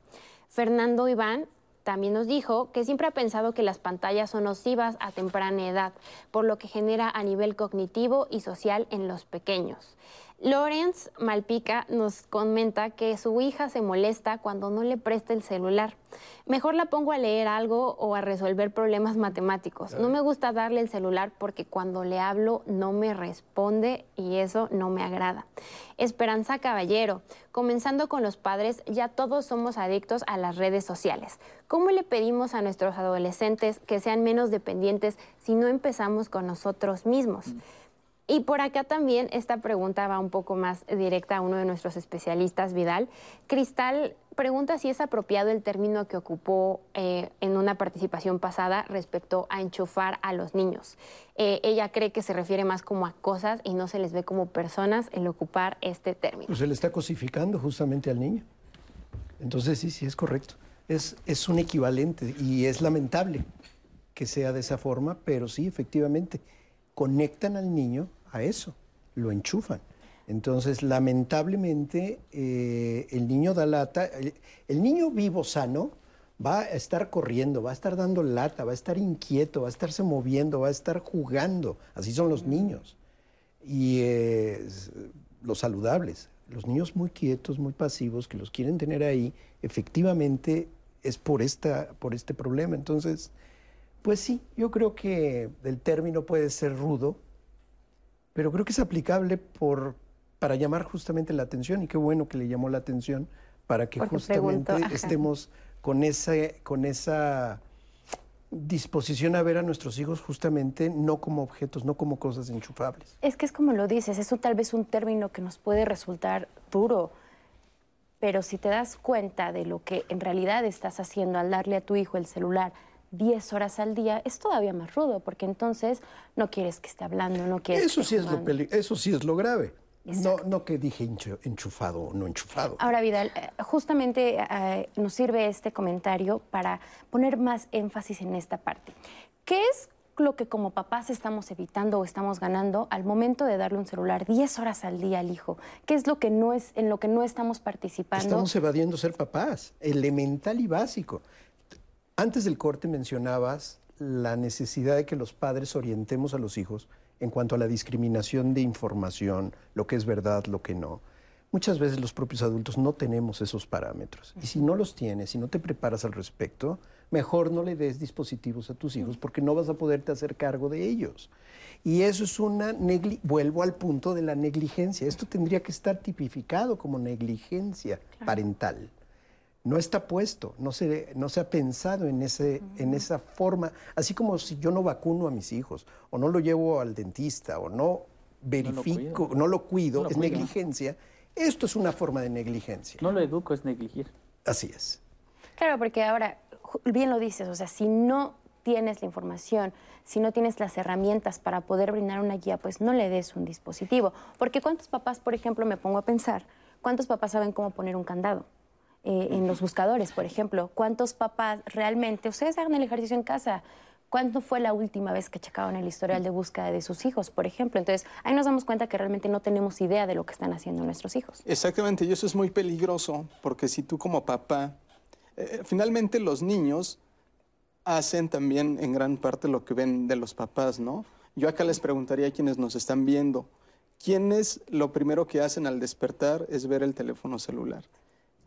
Speaker 3: Fernando Iván también nos dijo que siempre ha pensado que las pantallas son nocivas a temprana edad, por lo que genera a nivel cognitivo y social en los pequeños. Lorenz Malpica nos comenta que su hija se molesta cuando no le presta el celular. Mejor la pongo a leer algo o a resolver problemas matemáticos. No me gusta darle el celular porque cuando le hablo no me responde y eso no me agrada. Esperanza Caballero, comenzando con los padres, ya todos somos adictos a las redes sociales. ¿Cómo le pedimos a nuestros adolescentes que sean menos dependientes si no empezamos con nosotros mismos? Y por acá también esta pregunta va un poco más directa a uno de nuestros especialistas, Vidal. Cristal pregunta si es apropiado el término que ocupó eh, en una participación pasada respecto a enchufar a los niños. Eh, ella cree que se refiere más como a cosas y no se les ve como personas el ocupar este término.
Speaker 4: Pues se le está cosificando justamente al niño. Entonces sí, sí, es correcto. Es, es un equivalente y es lamentable que sea de esa forma, pero sí, efectivamente, conectan al niño a eso, lo enchufan. Entonces, lamentablemente, eh, el niño da lata, el, niño vivo sano va a estar corriendo, va a estar dando lata, va a estar inquieto, va a estarse moviendo, va a estar jugando. Así son los niños. Y los saludables, los niños muy quietos, muy pasivos, que los quieren tener ahí, efectivamente es por, esta, por este problema. Entonces, pues sí, yo creo que el término puede ser rudo, pero creo que es aplicable por, para llamar justamente la atención y qué bueno que le llamó la atención para que justamente estemos con esa, con esa disposición a ver a nuestros hijos justamente no como objetos, no como cosas enchufables.
Speaker 2: Es que es como lo dices, eso tal vez un término que nos puede resultar duro, pero si te das cuenta de lo que en realidad estás haciendo al darle a tu hijo el celular, 10 horas al día, es todavía más rudo, porque entonces no quieres que esté hablando, no quieres
Speaker 4: eso
Speaker 2: que
Speaker 4: sí es lo Eso sí es lo grave. No, no que dije enchufado o no enchufado.
Speaker 2: Ahora, Vidal, eh, justamente eh, nos sirve este comentario para poner más énfasis en esta parte. ¿Qué es lo que como papás estamos evitando o estamos ganando al momento de darle un celular 10 horas al día al hijo? ¿Qué es lo que no es en lo que no estamos participando?
Speaker 4: Estamos evadiendo ser papás, elemental y básico. Antes del corte mencionabas la necesidad de que los padres orientemos a los hijos en cuanto a la discriminación de información, lo que es verdad, lo que no. Muchas veces los propios adultos no tenemos esos parámetros. Y si no los tienes, si no te preparas al respecto, mejor no le des dispositivos a tus hijos porque no vas a poderte hacer cargo de ellos. Y eso es una, vuelvo al punto de la negligencia. Esto tendría que estar tipificado como negligencia parental no está puesto, no se, no se ha pensado en, ese, en esa forma, así como si yo no vacuno a mis hijos, o no lo llevo al dentista, o no verifico, no lo cuido, es negligencia. Esto es una forma de negligencia.
Speaker 5: No lo educo, es negligir.
Speaker 4: Así es.
Speaker 2: Claro, porque ahora, bien lo dices, o sea, si no tienes la información, si no tienes las herramientas para poder brindar una guía, pues no le des un dispositivo. Porque ¿cuántos papás, por ejemplo, me pongo a pensar, cuántos papás saben cómo poner un candado? Eh, en los buscadores, por ejemplo. ¿Cuántos papás realmente, ustedes hagan el ejercicio en casa? ¿Cuándo fue la última vez que checaban el historial de búsqueda de sus hijos, por ejemplo? Entonces, ahí nos damos cuenta que realmente no tenemos idea de lo que están haciendo nuestros hijos.
Speaker 6: Exactamente, y eso es muy peligroso, porque si tú como papá, eh, finalmente los niños hacen también en gran parte lo que ven de los papás, ¿no? Yo acá les preguntaría a quienes nos están viendo, ¿quiénes lo primero que hacen al despertar es ver el teléfono celular?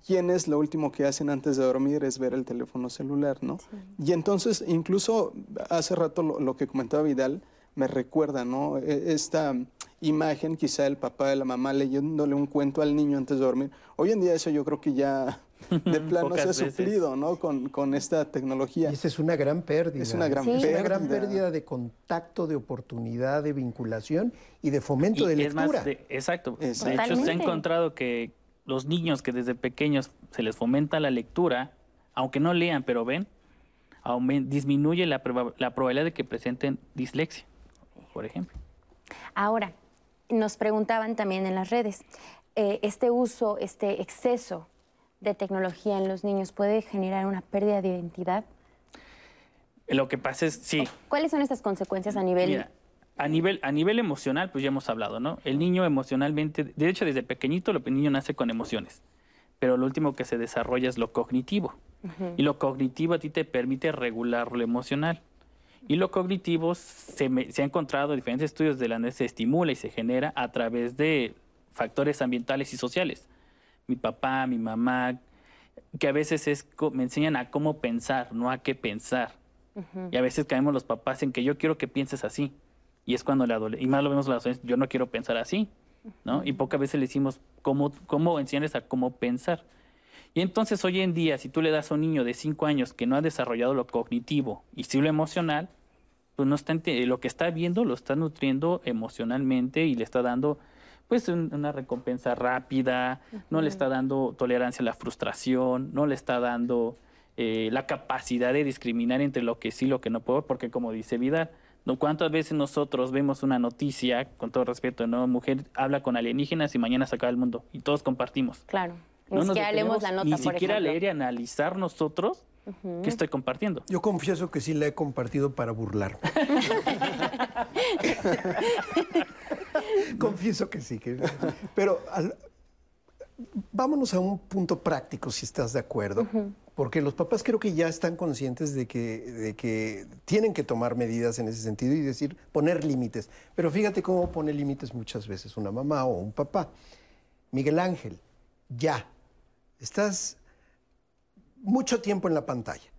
Speaker 6: ¿Quiénes lo último que hacen antes de dormir es ver el teléfono celular, ¿no? Y entonces, incluso hace rato lo, lo que comentaba Vidal me recuerda, ¿no? E- Esta imagen, quizá el papá de la mamá leyéndole un cuento al niño antes de dormir. Hoy en día eso yo creo que ya de plano se ha suplido, ¿no? Con, con esta tecnología.
Speaker 4: Y esa es una gran pérdida.
Speaker 6: Es una gran
Speaker 4: Es
Speaker 6: pérdida.
Speaker 4: una gran pérdida de contacto, de oportunidad, de vinculación y de fomento
Speaker 5: Y
Speaker 4: de
Speaker 5: es más,
Speaker 4: lectura.
Speaker 5: de- exacto. De hecho, se ha encontrado que los niños que desde pequeños se les fomenta la lectura, aunque no lean, pero ven, disminuye la, proba- la probabilidad de que presenten dislexia, por ejemplo.
Speaker 2: Ahora, nos preguntaban también en las redes, eh, ¿este uso, este exceso de tecnología en los niños puede generar una pérdida de identidad?
Speaker 5: Lo que pasa es, sí,
Speaker 2: ¿Cuáles son estas consecuencias a nivel...
Speaker 5: Mira, a nivel, a nivel emocional, pues ya hemos hablado, ¿no? El niño emocionalmente, de hecho desde pequeñito el niño nace con emociones, pero lo último que se desarrolla es lo cognitivo. Y lo cognitivo a ti te permite regular lo emocional. Y lo cognitivo se, me- se ha encontrado en diferentes estudios de la NES, se estimula y se genera a través de factores ambientales y sociales. Mi papá, mi mamá, que a veces es, me enseñan a cómo pensar, no a qué pensar. Y a veces caemos los papás en que yo quiero que pienses así. Y es cuando la y más lo vemos en la adolescencia, yo no quiero pensar así, ¿no? Y pocas veces le decimos cómo, cómo enseñarles a cómo pensar. Y entonces hoy en día, si tú le das a un niño de 5 años que no ha desarrollado lo cognitivo y sí lo emocional, pues no está lo que está viendo lo está nutriendo emocionalmente y le está dando pues un- una recompensa rápida, no le está dando tolerancia a la frustración, no le está dando eh, la capacidad de discriminar entre lo que sí y lo que no puedo, porque como dice Vidal. ¿Cuántas veces nosotros vemos una noticia, con todo respeto, ¿no? Mujer habla con alienígenas y mañana se acaba el mundo y todos compartimos.
Speaker 2: Claro. Ni
Speaker 5: No
Speaker 2: siquiera leemos la nota,
Speaker 5: Ni
Speaker 2: por
Speaker 5: siquiera
Speaker 2: ejemplo.
Speaker 5: leer y analizar nosotros qué estoy compartiendo.
Speaker 4: Yo confieso que sí la he compartido para burlarme. confieso que sí. que- pero al- vámonos a un punto práctico, si estás de acuerdo. Porque los papás creo que ya están conscientes de que, de que tienen que tomar medidas en ese sentido y decir, poner límites. Pero fíjate cómo pone límites muchas veces una mamá o un papá. Miguel Ángel, ya, estás mucho tiempo en la pantalla.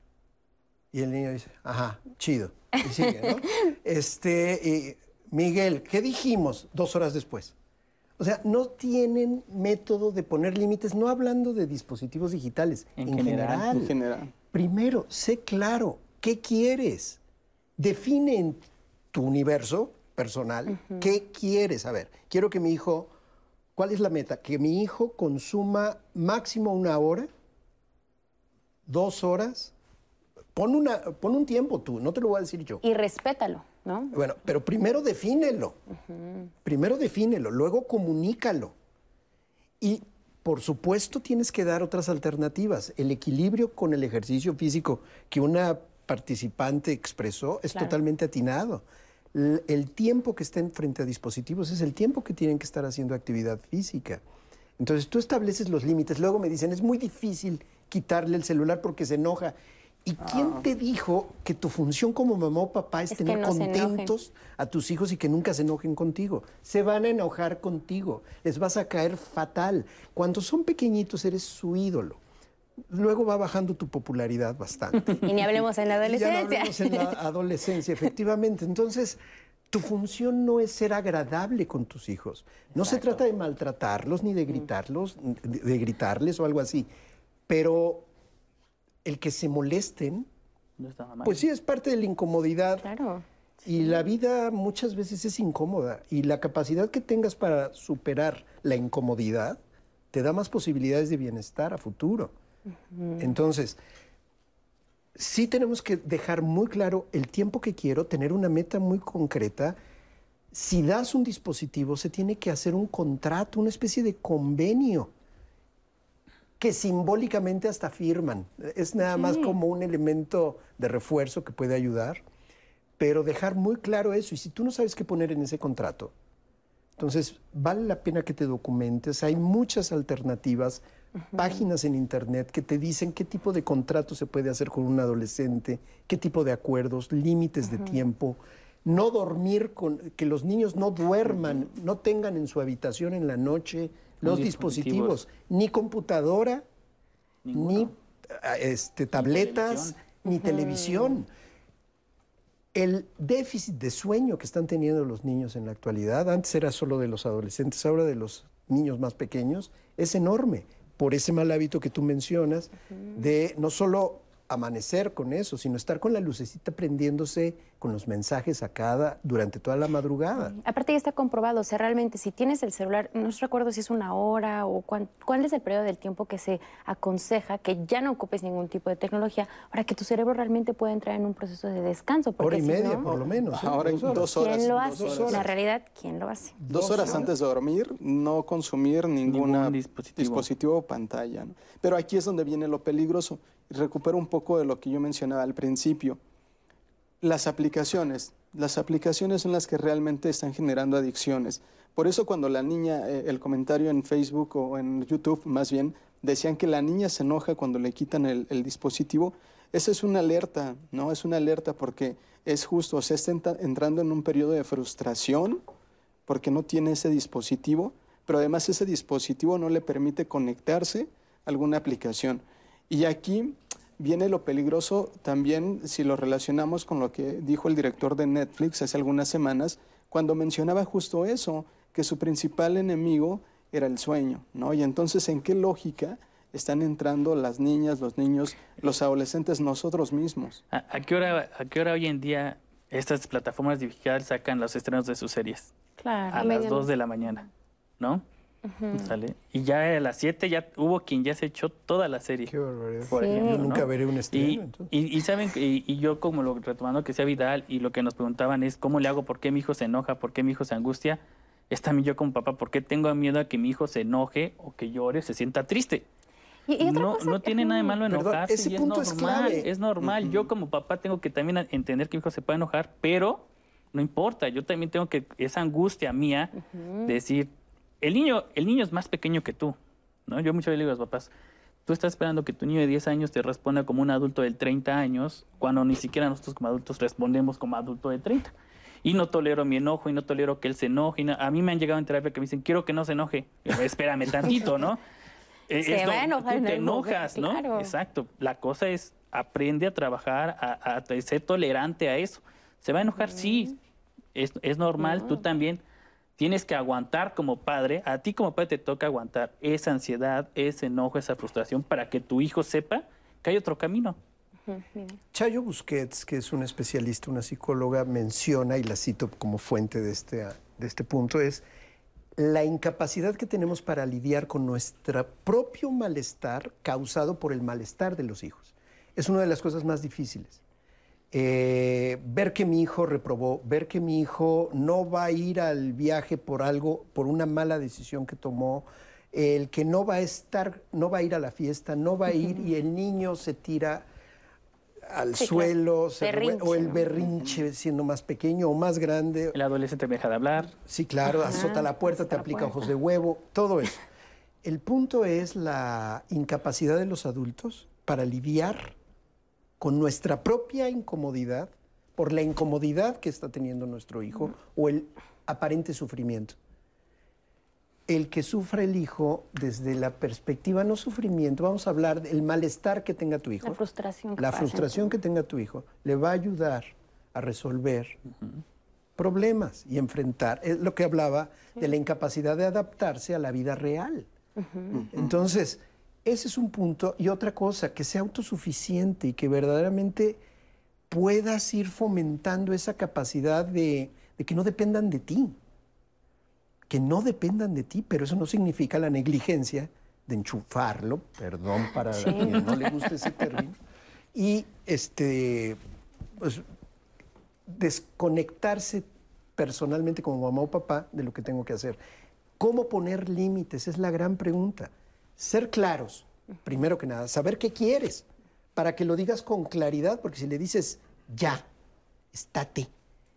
Speaker 4: Y el niño dice, ajá, chido. Y sigue, ¿no? Este, y, Miguel, ¿qué dijimos dos horas después? O sea, no tienen método de poner límites, no hablando de dispositivos digitales, en,
Speaker 5: En general,
Speaker 4: general.
Speaker 6: En general.
Speaker 4: Primero, sé claro, ¿qué quieres? Define en tu universo personal qué quieres. A ver, quiero que mi hijo, ¿cuál es la meta? Que mi hijo consuma máximo una hora, dos horas. Pon, una, pon un tiempo tú, no te lo voy a decir yo.
Speaker 2: Y respétalo, ¿no?
Speaker 4: Bueno, pero primero defínelo. Primero defínelo, luego comunícalo. Y por supuesto tienes que dar otras alternativas. El equilibrio con el ejercicio físico que una participante expresó es
Speaker 2: Claro.
Speaker 4: totalmente atinado. L- El tiempo que estén frente a dispositivos es el tiempo que tienen que estar haciendo actividad física. Entonces tú estableces los límites. Luego me dicen, es muy difícil quitarle el celular porque se enoja. ¿Y quién te dijo que tu función como mamá o papá es, tener
Speaker 2: no
Speaker 4: contentos a tus hijos y que nunca se enojen contigo? Se van a enojar contigo, les vas a caer fatal. Cuando son pequeñitos eres su ídolo. Luego va bajando tu popularidad bastante.
Speaker 2: Y ni hablemos en la
Speaker 4: Y ya no
Speaker 2: adolescencia.
Speaker 4: hablemos en la adolescencia, efectivamente. Entonces, tu función no es ser agradable con tus hijos. No se trata de maltratarlos ni de gritarlos, de, de gritarles o algo así. Pero el que se molesten,
Speaker 5: No está mal.
Speaker 4: pues sí es parte de la incomodidad.
Speaker 2: Claro.
Speaker 4: Y la vida muchas veces es incómoda. Y la capacidad que tengas para superar la incomodidad te da más posibilidades de bienestar a futuro. Entonces, sí tenemos que dejar muy claro el tiempo que quiero, tener una meta muy concreta. Si das un dispositivo, se tiene que hacer un contrato, una especie de convenio. Que simbólicamente hasta firman. Es nada más como un elemento de refuerzo que puede ayudar, pero dejar muy claro eso. Y si tú no sabes qué poner en ese contrato, entonces vale la pena que te documentes. Hay muchas alternativas, páginas en internet que te dicen qué tipo de contrato se puede hacer con un adolescente, qué tipo de acuerdos, límites de tiempo. No dormir con, que los niños no duerman, no tengan en su habitación en la noche los
Speaker 5: dispositivos.
Speaker 4: dispositivos, ni computadora,
Speaker 5: Ninguno.
Speaker 4: ni ah, este, tabletas,
Speaker 5: televisión.
Speaker 4: ni televisión. El déficit de sueño que están teniendo los niños en la actualidad, antes era solo de los adolescentes, ahora de los niños más pequeños, es enorme por ese mal hábito que tú mencionas de no solo amanecer con eso, sino estar con la lucecita prendiéndose con los mensajes a cada durante toda la madrugada.
Speaker 2: Aparte ya está comprobado, o sea, realmente si tienes el celular, no recuerdo si es una hora o cuán- cuál es el periodo del tiempo que se aconseja que ya no ocupes ningún tipo de tecnología para que tu cerebro realmente pueda entrar en un proceso de descanso. Porque
Speaker 4: Hora y
Speaker 2: si
Speaker 4: media,
Speaker 2: no,
Speaker 4: por lo menos. ¿eh?
Speaker 6: Ahora hay dos horas.
Speaker 2: ¿Quién lo
Speaker 6: dos
Speaker 2: hace?
Speaker 6: horas.
Speaker 2: La realidad, ¿quién lo hace?
Speaker 6: Dos horas antes de dormir, no consumir ninguna
Speaker 5: Ningún dispositivo.
Speaker 6: dispositivo o pantalla. ¿no? Pero aquí es donde viene lo peligroso. Recupero un poco de lo que yo mencionaba al principio. Las aplicaciones. Las aplicaciones son las que realmente están generando adicciones. Por eso cuando la niña, eh, el comentario en Facebook o en YouTube más bien, decían que la niña se enoja cuando le quitan el, dispositivo, esa es una alerta, ¿no? Es una alerta porque es justo, se está entrando en un periodo de frustración porque no tiene ese dispositivo, pero además ese dispositivo no le permite conectarse a alguna aplicación. Y aquí viene lo peligroso también si lo relacionamos con lo que dijo el director de Netflix hace algunas semanas, cuando mencionaba justo eso, que su principal enemigo era el sueño, ¿no? Y entonces, ¿en qué lógica están entrando las niñas, los niños, los adolescentes, nosotros mismos?
Speaker 5: ¿A, a qué hora, ¿A qué hora hoy en día estas plataformas digitales sacan los estrenos de sus series?
Speaker 2: Claro.
Speaker 5: A las 2 de la mañana, ¿no? ¿Sale? Y ya a las 7 ya hubo quien ya se echó toda la serie.
Speaker 4: Qué barbaridad.
Speaker 5: por
Speaker 2: Sí.
Speaker 5: ejemplo,
Speaker 4: nunca veré un estreno.
Speaker 5: Y, y, y saben, que- y, y yo como lo retomando que sea Vidal y lo que nos preguntaban es cómo le hago, por qué mi hijo se enoja, por qué mi hijo se angustia. Es también yo como papá, ¿por qué tengo miedo a que mi hijo se enoje o que llore, se sienta triste?
Speaker 2: Y, y otra
Speaker 5: no,
Speaker 2: cosa
Speaker 5: no
Speaker 2: que-
Speaker 5: tiene nada de malo
Speaker 4: Perdón,
Speaker 5: enojarse
Speaker 4: ese
Speaker 5: y es
Speaker 4: punto es
Speaker 5: normal,
Speaker 4: clave.
Speaker 5: es normal. Yo como papá tengo que también entender que mi hijo se puede enojar, pero no importa, yo también tengo que, esa angustia mía, decir, el niño, el niño es más pequeño que tú, ¿no? Yo muchas veces le digo a los papás, tú estás esperando que tu niño de 10 años te responda como un adulto de 30 años, cuando ni siquiera nosotros como adultos respondemos como adulto de 30. Y no tolero mi enojo y no tolero que él se enoje. y no- a mí me han llegado en terapia que me dicen, quiero que no se enoje. Espérame tantito, ¿no? Eh,
Speaker 2: Se
Speaker 5: es
Speaker 2: va a
Speaker 5: no-
Speaker 2: enojar
Speaker 5: tú
Speaker 2: en
Speaker 5: te
Speaker 2: momento,
Speaker 5: enojas, ¿no?
Speaker 2: claro.
Speaker 5: Exacto. La cosa es, aprende a trabajar, a, a ser tolerante a eso. ¿Se va a enojar? Sí. Es, es normal, tú también tienes que aguantar como padre, a ti como padre te toca aguantar esa ansiedad, ese enojo, esa frustración para que tu hijo sepa que hay otro camino.
Speaker 4: Chayo Busquets, que es una especialista, una psicóloga, menciona, y la cito como fuente de este, de este punto, es la incapacidad que tenemos para lidiar con nuestro propio malestar causado por el malestar de los hijos. Es una de las cosas más difíciles. Eh, ver que mi hijo reprobó, ver que mi hijo no va a ir al viaje por algo, por una mala decisión que tomó, el que no va a estar, no va a ir a la fiesta, no va a ir y el niño se tira al
Speaker 2: Sí,
Speaker 4: suelo, se
Speaker 2: Berrinche,
Speaker 4: o el
Speaker 2: ¿no?
Speaker 4: berrinche siendo más pequeño o más grande.
Speaker 5: El adolescente me deja de hablar.
Speaker 4: Sí, claro,
Speaker 2: Ajá,
Speaker 4: azota la puerta,
Speaker 2: azota
Speaker 4: te
Speaker 2: la
Speaker 4: aplica
Speaker 2: puerta.
Speaker 4: ojos de huevo, todo eso. El punto es la incapacidad de los adultos para lidiar con nuestra propia incomodidad por la incomodidad que está teniendo nuestro hijo o el aparente sufrimiento. El que sufra el hijo desde la perspectiva, no sufrimiento, vamos a hablar del malestar que tenga tu hijo.
Speaker 2: La frustración. que
Speaker 4: La frustración que tenga tu hijo le va a ayudar a resolver problemas y enfrentar. Es lo que hablaba de la incapacidad de adaptarse a la vida real. Entonces, ese es un punto. Y otra cosa, que sea autosuficiente y que verdaderamente puedas ir fomentando esa capacidad de, de que no dependan de ti. Que no dependan de ti, pero eso no significa la negligencia de enchufarlo, perdón para quien no le guste ese término, y este, pues, desconectarse personalmente como mamá o papá de lo que tengo que hacer. ¿Cómo poner límites? Es la gran pregunta. Ser claros, primero que nada, saber qué quieres, para que lo digas con claridad, porque si le dices ya, estate,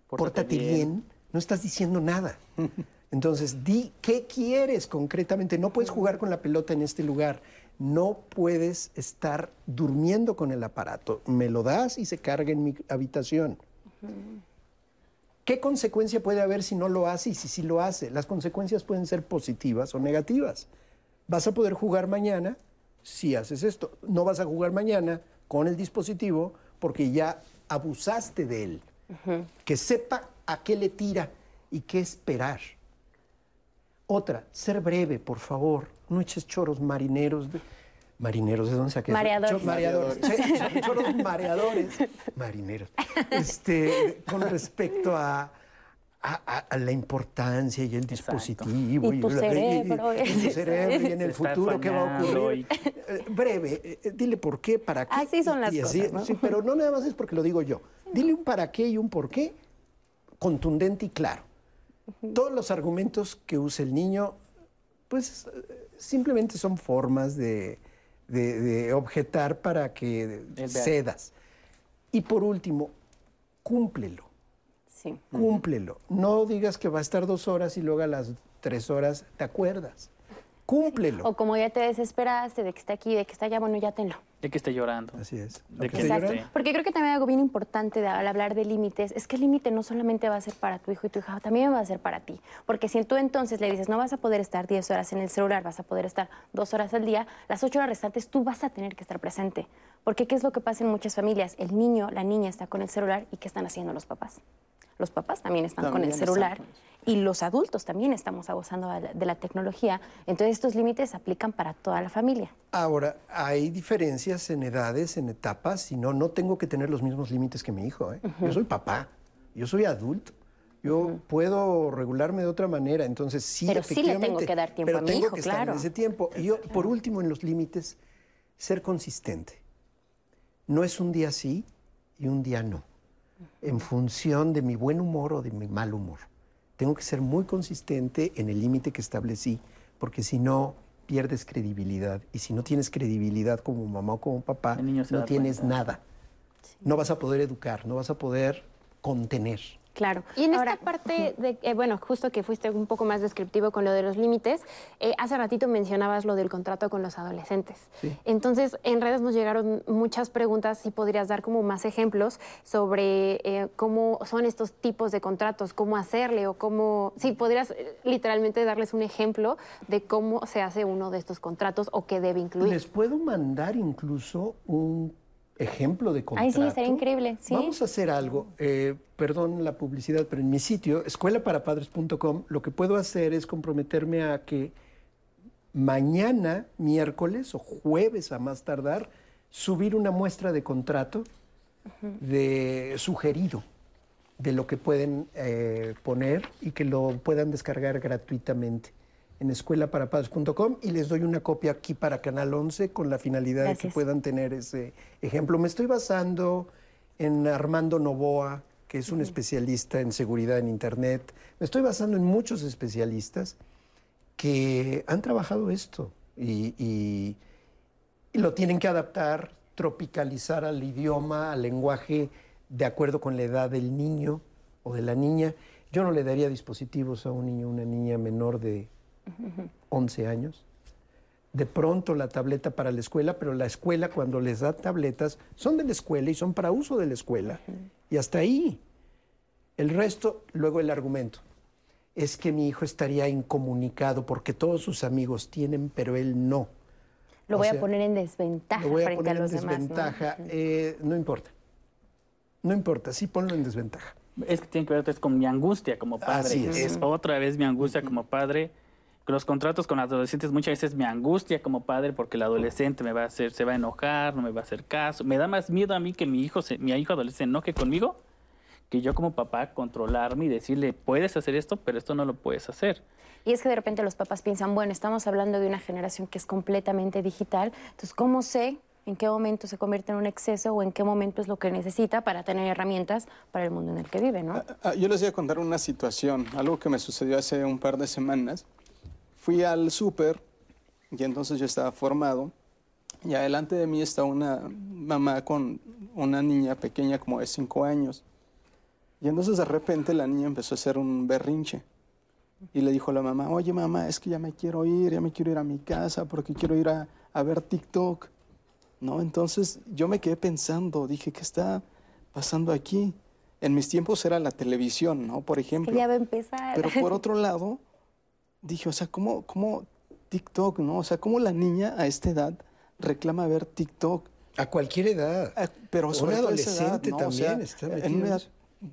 Speaker 4: pórtate, bien. bien, no estás diciendo nada. Entonces, di qué quieres concretamente. No puedes jugar con la pelota en este lugar. No puedes estar durmiendo con el aparato. Me lo das y se carga en mi habitación. ¿Qué consecuencia puede haber si no lo hace y si sí lo hace? Las consecuencias pueden ser positivas o negativas. Vas a poder jugar mañana si haces esto. No vas a jugar mañana con el dispositivo porque ya abusaste de él. Que sepa a qué le tira y qué esperar. Otra, ser breve, por favor. No eches choros marineros. Marineros, ¿de dónde saqué?
Speaker 2: Mareadores.
Speaker 4: mareadores. choros mareadores. Marineros. Este, con respecto a, a, la importancia y el dispositivo.
Speaker 2: Y, tu cerebro.
Speaker 4: Y, cerebro y en el futuro qué va a ocurrir. Eh, breve, eh, eh, dile por qué, para qué.
Speaker 2: Así son las cosas,
Speaker 4: Sí, pero no nada más es porque lo digo yo. Dile un para qué y un por qué contundente y claro. Todos los argumentos que usa el niño, pues simplemente son formas de, objetar para que cedas. Y por último, cúmplelo.
Speaker 2: Sí.
Speaker 4: Cúmplelo. No digas que va a estar dos horas y luego a las tres horas te acuerdas. Cúmplelo.
Speaker 2: O como ya te desesperaste de que está aquí, de que está allá, bueno, ya tenlo.
Speaker 5: De que esté llorando.
Speaker 4: Así es.
Speaker 5: De que
Speaker 2: esté... Porque creo que también algo bien importante al hablar de límites es que el límite no solamente va a ser para tu hijo y tu hija, también va a ser para ti. Porque si tú entonces le dices, no vas a poder estar 10 horas en el celular, vas a poder estar dos horas al día, las ocho horas restantes tú vas a tener que estar presente. Porque ¿qué es lo que pasa en muchas familias? El niño, la niña está con el celular y ¿qué están haciendo los papás? Los papás también están con el celular y los adultos también estamos abusando de la tecnología. Entonces estos límites aplican para toda la familia.
Speaker 4: Ahora, hay diferencias en edades, en etapas, y no, no tengo que tener los mismos límites que mi hijo. ¿eh? Yo soy papá, yo soy adulto. Yo puedo regularme de otra manera, entonces sí,
Speaker 2: pero sí le tengo que dar tiempo a mi
Speaker 4: tengo
Speaker 2: hijo,
Speaker 4: que
Speaker 2: claro.
Speaker 4: Estar en ese tiempo. Y yo, por último, en los límites, ser consistente. No es un día sí y un día no, en función de mi buen humor o de mi mal humor tengo que ser muy consistente en el límite que establecí, porque si no, pierdes credibilidad. Y si no tienes credibilidad como mamá o como papá, no tienes nada. No vas a poder educar, no vas a poder contener.
Speaker 3: Claro. Y en esta parte, de, eh, bueno, justo que fuiste un poco más descriptivo con lo de los límites, eh, hace ratito mencionabas lo del contrato con los adolescentes. Entonces, en redes nos llegaron muchas preguntas, si podrías dar como más ejemplos sobre eh, cómo son estos tipos de contratos, cómo hacerle o cómo, si podrías literalmente darles un ejemplo de cómo se hace uno de estos contratos o qué debe incluir.
Speaker 4: Les puedo mandar incluso un ejemplo de contrato.
Speaker 2: Ay, sí, sería increíble. ¿sí?
Speaker 4: Vamos a hacer algo. Eh, perdón la publicidad, pero en mi sitio, escuelaparapadres.com, lo que puedo hacer es comprometerme a que mañana, miércoles o jueves a más tardar, subir una muestra de contrato de sugerido de lo que pueden eh, poner y que lo puedan descargar gratuitamente en escuelaparapadres.com y les doy una copia aquí para Canal 11 con la finalidad de que puedan tener ese ejemplo. Me estoy basando en Armando Novoa, que es un especialista en seguridad en Internet. Me estoy basando en muchos especialistas que han trabajado esto y, y lo tienen que adaptar, tropicalizar al idioma, al lenguaje, de acuerdo con la edad del niño o de la niña. Yo no le daría dispositivos a un niño o una niña menor de 11 años. De pronto la tableta para la escuela, pero la escuela cuando les da tabletas son de la escuela y son para uso de la escuela. Y hasta ahí. El resto, luego el argumento. Es que mi hijo estaría incomunicado porque todos sus amigos tienen, pero él no.
Speaker 2: Lo voy a poner en desventaja
Speaker 4: lo voy a
Speaker 2: frente
Speaker 4: poner
Speaker 2: a los
Speaker 4: en desventaja.
Speaker 2: demás.
Speaker 4: Eh, ¿no? importa. No importa, sí ponlo en desventaja.
Speaker 5: Es que tiene que ver entonces con mi angustia como padre.
Speaker 4: Así es.
Speaker 5: es otra vez mi angustia como padre los contratos con adolescentes muchas veces me angustia como padre porque el adolescente me va a hacer, se va a enojar, no me va a hacer caso. Me da más miedo a mí que mi hijo, se, mi hijo adolescente enoje conmigo que yo como papá controlarme y decirle, puedes hacer esto, pero esto no lo puedes hacer.
Speaker 2: Y es que de repente los papás piensan, bueno, estamos hablando de una generación que es completamente digital, entonces, ¿cómo sé en qué momento se convierte en un exceso o en qué momento es lo que necesita para tener herramientas para el mundo en el que vive, ¿no?
Speaker 6: Ah, ah, yo les voy a contar una situación, algo que me sucedió hace un par de semanas fui al súper y entonces yo estaba formado Y adelante de mí está una mamá con una niña pequeña como de cinco años. Y entonces de repente la niña empezó a hacer un berrinche. Y le dijo a la mamá, oye mamá, es que ya me quiero ir, ya me quiero ir a mi casa porque quiero ir a, a ver TikTok. ¿No? Entonces yo me quedé pensando, dije, ¿qué está pasando aquí? En mis tiempos era la televisión, ¿no? Por ejemplo.
Speaker 2: ya va a empezar.
Speaker 6: Pero por otro lado, dije, o sea, ¿cómo, cómo TikTok, no? O sea, ¿cómo la niña a esta edad reclama ver TikTok?
Speaker 4: A cualquier edad.
Speaker 6: Ah, pero
Speaker 4: Un
Speaker 6: sobre a edad,
Speaker 4: adolescente
Speaker 6: ¿no? O
Speaker 4: también
Speaker 6: sea,
Speaker 4: está
Speaker 6: en una edad,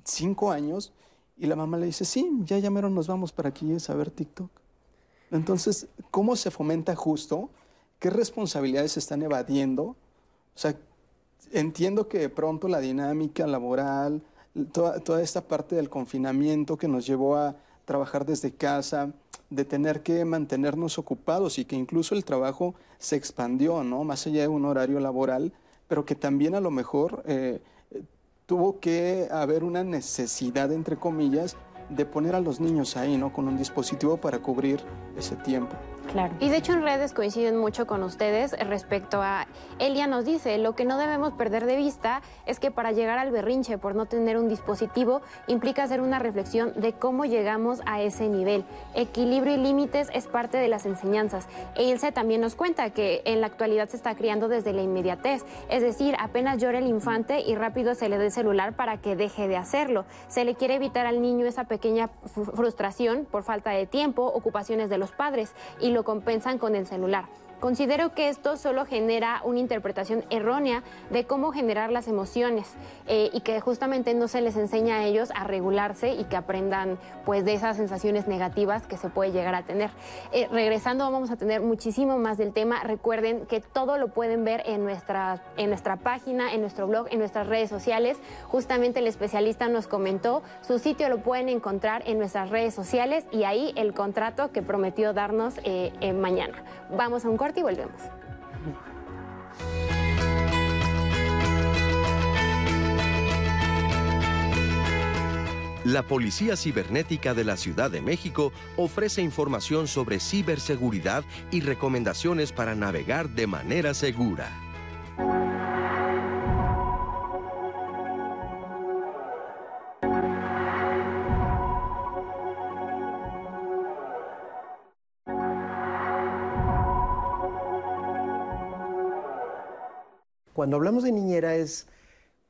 Speaker 6: cinco años, y la mamá le dice, sí, ya llamaron, nos vamos para que llegues a ver TikTok. Entonces, ¿cómo se fomenta justo? ¿Qué responsabilidades se están evadiendo? O sea, entiendo que de pronto la dinámica laboral, toda, toda esta parte del confinamiento que nos llevó a trabajar desde casa, de tener que mantenernos ocupados y que incluso el trabajo se expandió, ¿no? Más allá de un horario laboral, pero que también a lo mejor eh, tuvo que haber una necesidad, entre comillas, de poner a los niños ahí, ¿no? Con un dispositivo para cubrir ese tiempo.
Speaker 2: Claro.
Speaker 3: Y de hecho en redes coinciden mucho con ustedes respecto a, Elia nos dice, lo que no debemos perder de vista es que para llegar al berrinche por no tener un dispositivo implica hacer una reflexión de cómo llegamos a ese nivel. Equilibrio y límites es parte de las enseñanzas. E Ilse también nos cuenta que en la actualidad se está criando desde la inmediatez, es decir, apenas llora el infante y rápido se le da el celular para que deje de hacerlo. Se le quiere evitar al niño esa pequeña fr- frustración por falta de tiempo, ocupaciones de los padres y lo compensan con el celular. Considero que esto solo genera una interpretación errónea de cómo generar las emociones eh, y que justamente no se les enseña a ellos a regularse y que aprendan pues de esas sensaciones negativas que se puede llegar a tener. Eh, regresando vamos a tener muchísimo más del tema. Recuerden que todo lo pueden ver en nuestra, en nuestra página, en nuestro blog, en nuestras redes sociales. Justamente el especialista nos comentó, su sitio lo pueden encontrar en nuestras redes sociales y ahí el contrato que prometió darnos eh, eh, mañana. Vamos a un y volvemos.
Speaker 1: La Policía Cibernética de la Ciudad de México ofrece información sobre ciberseguridad y recomendaciones para navegar de manera segura.
Speaker 4: Cuando hablamos de niñera es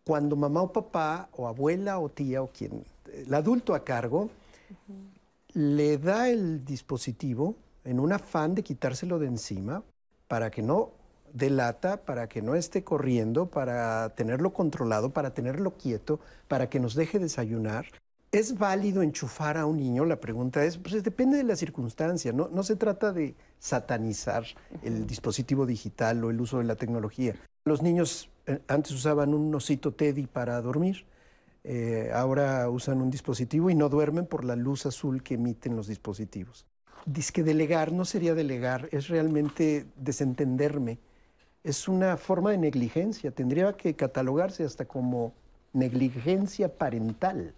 Speaker 4: cuando mamá o papá o abuela o tía o quien, el adulto a cargo, le da el dispositivo en un afán de quitárselo de encima para que no delata, para que no esté corriendo, para tenerlo controlado, para tenerlo quieto, para que nos deje desayunar. ¿Es válido enchufar a un niño? La pregunta es, pues depende de la circunstancia, no, no se trata de satanizar el dispositivo digital o el uso de la tecnología. Los niños eh, antes usaban un osito Teddy para dormir, eh, ahora usan un dispositivo y no duermen por la luz azul que emiten los dispositivos. Dice que delegar no sería delegar, es realmente desentenderme. Es una forma de negligencia, tendría que catalogarse hasta como negligencia parental.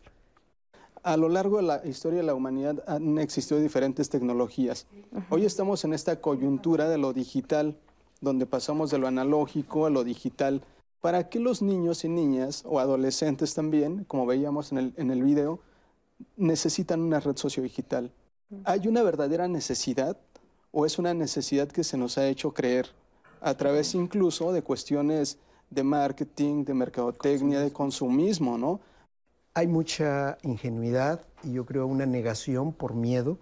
Speaker 6: A lo largo de la historia de la humanidad han existido diferentes tecnologías. Hoy estamos en esta coyuntura de lo digital, donde pasamos de lo analógico a lo digital. ¿Para qué los niños y niñas, o adolescentes también, como veíamos en el, en el video, necesitan una red sociodigital? ¿Hay una verdadera necesidad o es una necesidad que se nos ha hecho creer a través incluso de cuestiones de marketing, de mercadotecnia, de consumismo, ¿no?
Speaker 4: Hay mucha ingenuidad y yo creo una negación por miedo.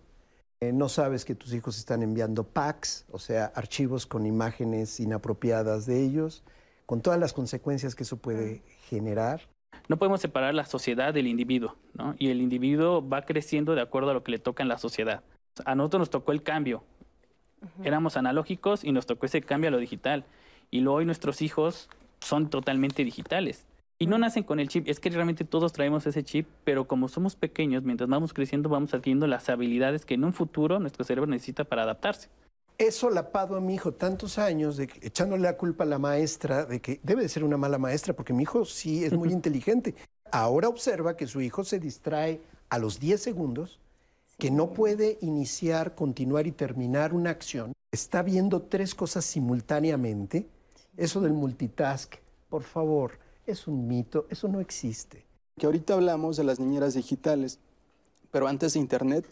Speaker 4: Eh, no sabes que tus hijos están enviando packs, o sea, archivos con imágenes inapropiadas de ellos, con todas las consecuencias que eso puede generar.
Speaker 5: No podemos separar la sociedad del individuo, ¿no? Y el individuo va creciendo de acuerdo a lo que le toca en la sociedad. A nosotros nos tocó el cambio. Éramos analógicos y nos tocó ese cambio a lo digital. Y luego hoy nuestros hijos son totalmente digitales. Y no nacen con el chip, es que realmente todos traemos ese chip, pero como somos pequeños, mientras vamos creciendo, vamos adquiriendo las habilidades que en un futuro nuestro cerebro necesita para adaptarse.
Speaker 4: He solapado a mi hijo tantos años de que- echándole la culpa a la maestra de que debe de ser una mala maestra porque mi hijo sí es muy inteligente. Ahora observa que su hijo se distrae a los 10 segundos, que no puede iniciar, continuar y terminar una acción. Está viendo tres cosas simultáneamente Eso del multitask, por favor, es un mito, eso no existe.
Speaker 6: Que ahorita hablamos de las niñeras digitales, pero antes de Internet,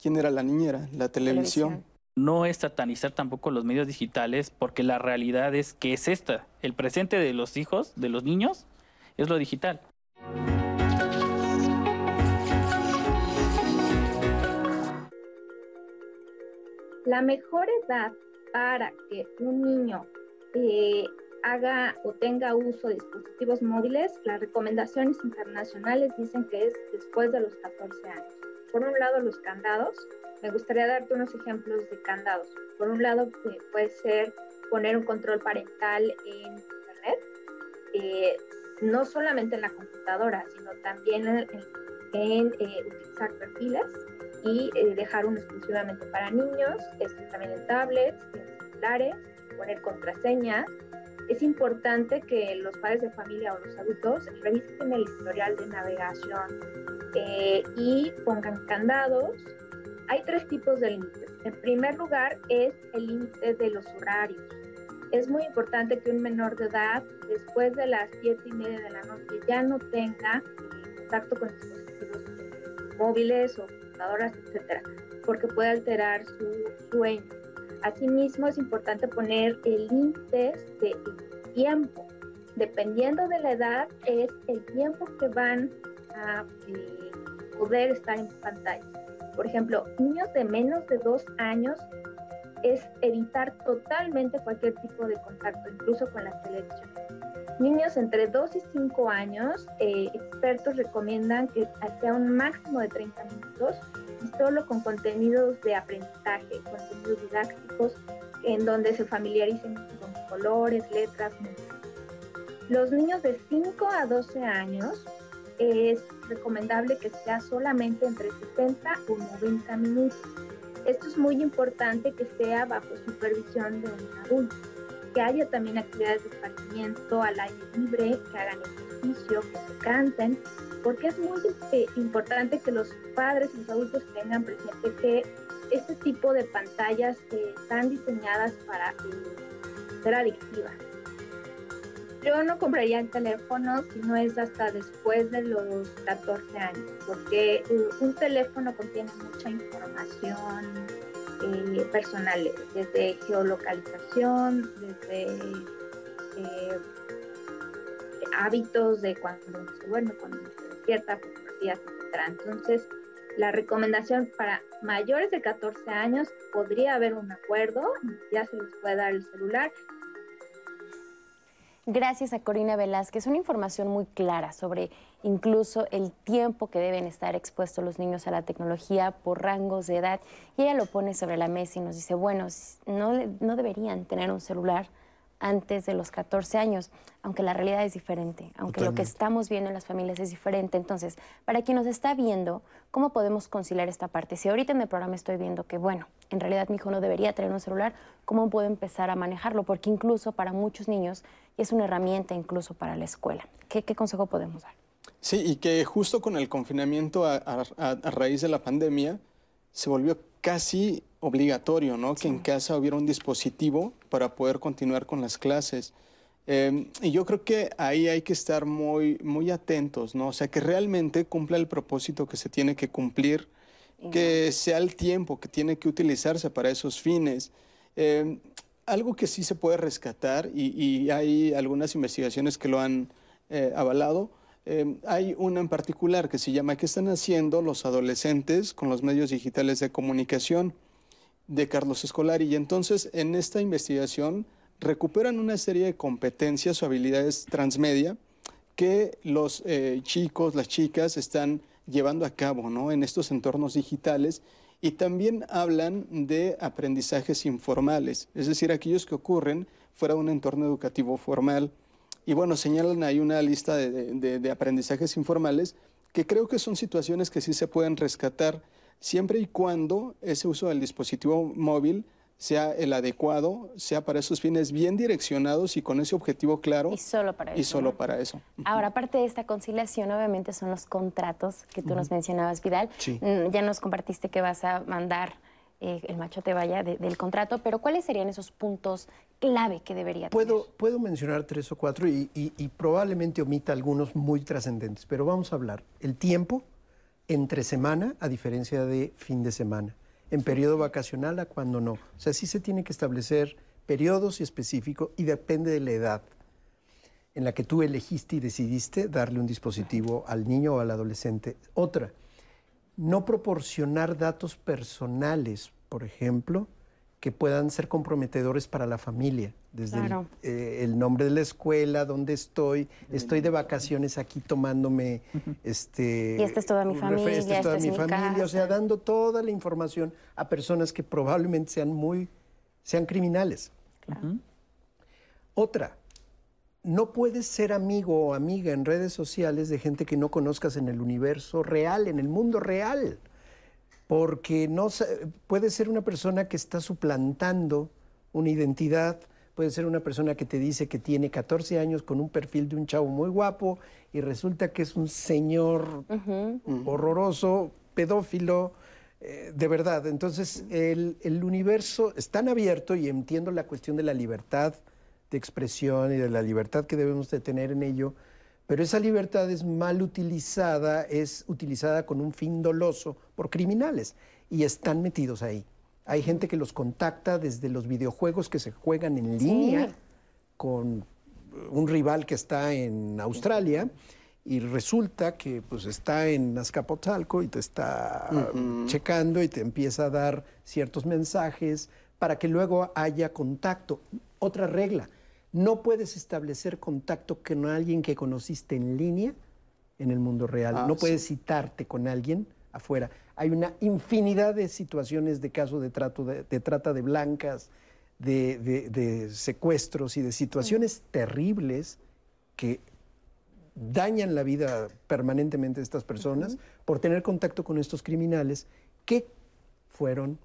Speaker 6: ¿quién era la niñera? La televisión.
Speaker 5: No es satanizar tampoco los medios digitales, porque la realidad es que es esta. El presente de los hijos, de los niños, es lo digital.
Speaker 14: La mejor edad para que un niño eh, haga o tenga uso de dispositivos móviles, las recomendaciones internacionales dicen que es después de los 14 años. Por un lado, los candados. Me gustaría darte unos ejemplos de candados. Por un lado, eh, puede ser poner un control parental en Internet, eh, no solamente en la computadora, sino también en, eh, utilizar perfiles y dejar uno exclusivamente para niños, esto también en tablets, en celulares, poner contraseñas, es importante que los padres de familia o los adultos revisen el historial de navegación eh, y pongan candados. Hay tres tipos de límites. En primer lugar es el límite de los horarios. Es muy importante que un menor de edad, después de las siete y media de la noche, ya no tenga eh, contacto con dispositivos móviles o computadoras, etcétera, porque puede alterar su sueño. Asimismo, es importante poner el límite de tiempo. Dependiendo de la edad, es el tiempo que van a eh, poder estar en pantalla. Por ejemplo, niños de menos de dos años es evitar totalmente cualquier tipo de contacto, incluso con la televisión. Niños entre 2 y 5 años, eh, expertos recomiendan que sea un máximo de 30 minutos y solo con contenidos de aprendizaje, contenidos didácticos en donde se familiaricen con colores, letras, música. Los niños de 5 a 12 años es recomendable que sea solamente entre 60 o 90 minutos. Esto es muy importante que sea bajo supervisión de un adulto, que haya también actividades de esparcimiento al aire libre, que hagan ejercicio, que se canten, porque es muy eh, importante que los padres y los adultos tengan presente que este tipo de pantallas eh, están diseñadas para eh, ser adictivas. Yo no compraría el teléfono si no es hasta después de los 14 años, porque eh, un teléfono contiene mucha información personal, desde geolocalización, desde hábitos de cuando se duerme, cuando se despierta, fotografías, etc. Entonces, la recomendación para mayores de 14 años podría haber un acuerdo, ya se les puede dar el celular.
Speaker 2: Gracias a Corina Velázquez, una información muy clara sobre incluso el tiempo que deben estar expuestos los niños a la tecnología por rangos de edad. Y ella lo pone sobre la mesa y nos dice, bueno, no, no deberían tener un celular antes de los 14 años, aunque la realidad es diferente, aunque lo que estamos viendo en las familias es diferente. Entonces, para quien nos está viendo, ¿cómo podemos conciliar esta parte? Si ahorita en el programa estoy viendo que, bueno, en realidad mi hijo no debería tener un celular, ¿cómo puedo empezar a manejarlo? Porque incluso para muchos niños es una herramienta incluso para la escuela. ¿Qué, consejo podemos dar?
Speaker 6: Sí, y que justo con el confinamiento a, a raíz de la pandemia, se volvió casi obligatorio, ¿no? Que en casa hubiera un dispositivo para poder continuar con las clases. Em, y yo creo que ahí hay que estar muy, muy atentos, ¿no? O sea, que realmente cumpla el propósito que se tiene que cumplir, que sea el tiempo que tiene que utilizarse para esos fines. Em, algo que sí se puede rescatar, y, hay algunas investigaciones que lo han eh, avalado, em, hay una en particular que se llama ¿Qué están haciendo los adolescentes con los medios digitales de comunicación? De Carlos Escolari. Y entonces en esta investigación recuperan una serie de competencias o habilidades transmedia que los eh, chicos, las chicas están llevando a cabo ¿no? en estos entornos digitales y también hablan de aprendizajes informales, es decir, aquellos que ocurren fuera de un entorno educativo formal. Y bueno, señalan ahí una lista de, de aprendizajes informales que creo que son situaciones que sí se pueden rescatar siempre y cuando ese uso del dispositivo móvil sea el adecuado, sea para esos fines bien direccionados y con ese objetivo claro.
Speaker 2: Y solo para eso.
Speaker 6: Y solo para eso.
Speaker 2: Ahora, aparte de esta conciliación, obviamente son los contratos que tú nos mencionabas, Vidal. Mm, ya nos compartiste que vas a mandar eh, el machote vaya de- del contrato, pero ¿cuáles serían esos puntos clave que debería
Speaker 4: Puedo, puedo mencionar tres o cuatro y, y- y probablemente omita algunos muy trascendentes, pero vamos a hablar. El tiempo entre semana, a diferencia de fin de semana. En periodo vacacional a cuando no. O sea, sí se tiene que establecer periodos y específicos y depende de la edad en la que tú elegiste y decidiste darle un dispositivo al niño o al adolescente. Otra, no proporcionar datos personales, por ejemplo, que puedan ser comprometedores para la familia, desde el- eh, el, nombre de la escuela, dónde estoy, estoy de vacaciones aquí tomándome este
Speaker 2: Y esta es toda mi familia,
Speaker 4: esta es toda
Speaker 2: es
Speaker 4: mi
Speaker 2: mi
Speaker 4: familia, o sea, dando toda la información a personas que probablemente sean muy sean criminales. Otra, no puedes ser amigo o amiga en redes sociales de gente que no conozcas en el universo real, en el mundo real. Porque no puede ser una persona que está suplantando una identidad, puede ser una persona que te dice que tiene 14 años con un perfil de un chavo muy guapo y resulta que es un señor horroroso, pedófilo, eh, de verdad. Entonces, el, el universo es tan abierto y entiendo la cuestión de la libertad de expresión y de la libertad que debemos de tener en ello, pero esa libertad es mal utilizada, es utilizada con un fin doloso por criminales y están metidos ahí. Hay gente que los contacta desde los videojuegos que se juegan en
Speaker 2: Sí.
Speaker 4: línea con un rival que está en Australia y resulta que pues está en Azcapotzalco y te está checando y te empieza a dar ciertos mensajes para que luego haya contacto. Otra regla, no puedes establecer contacto con alguien que conociste en línea en el mundo real.
Speaker 6: Ah,
Speaker 4: no
Speaker 6: sí.
Speaker 4: puedes citarte con alguien afuera. Hay una infinidad de situaciones de casos de, trato de, de trata de blancas, de, de- de secuestros y de situaciones terribles que dañan la vida permanentemente de estas personas por tener contacto con estos criminales que fueron,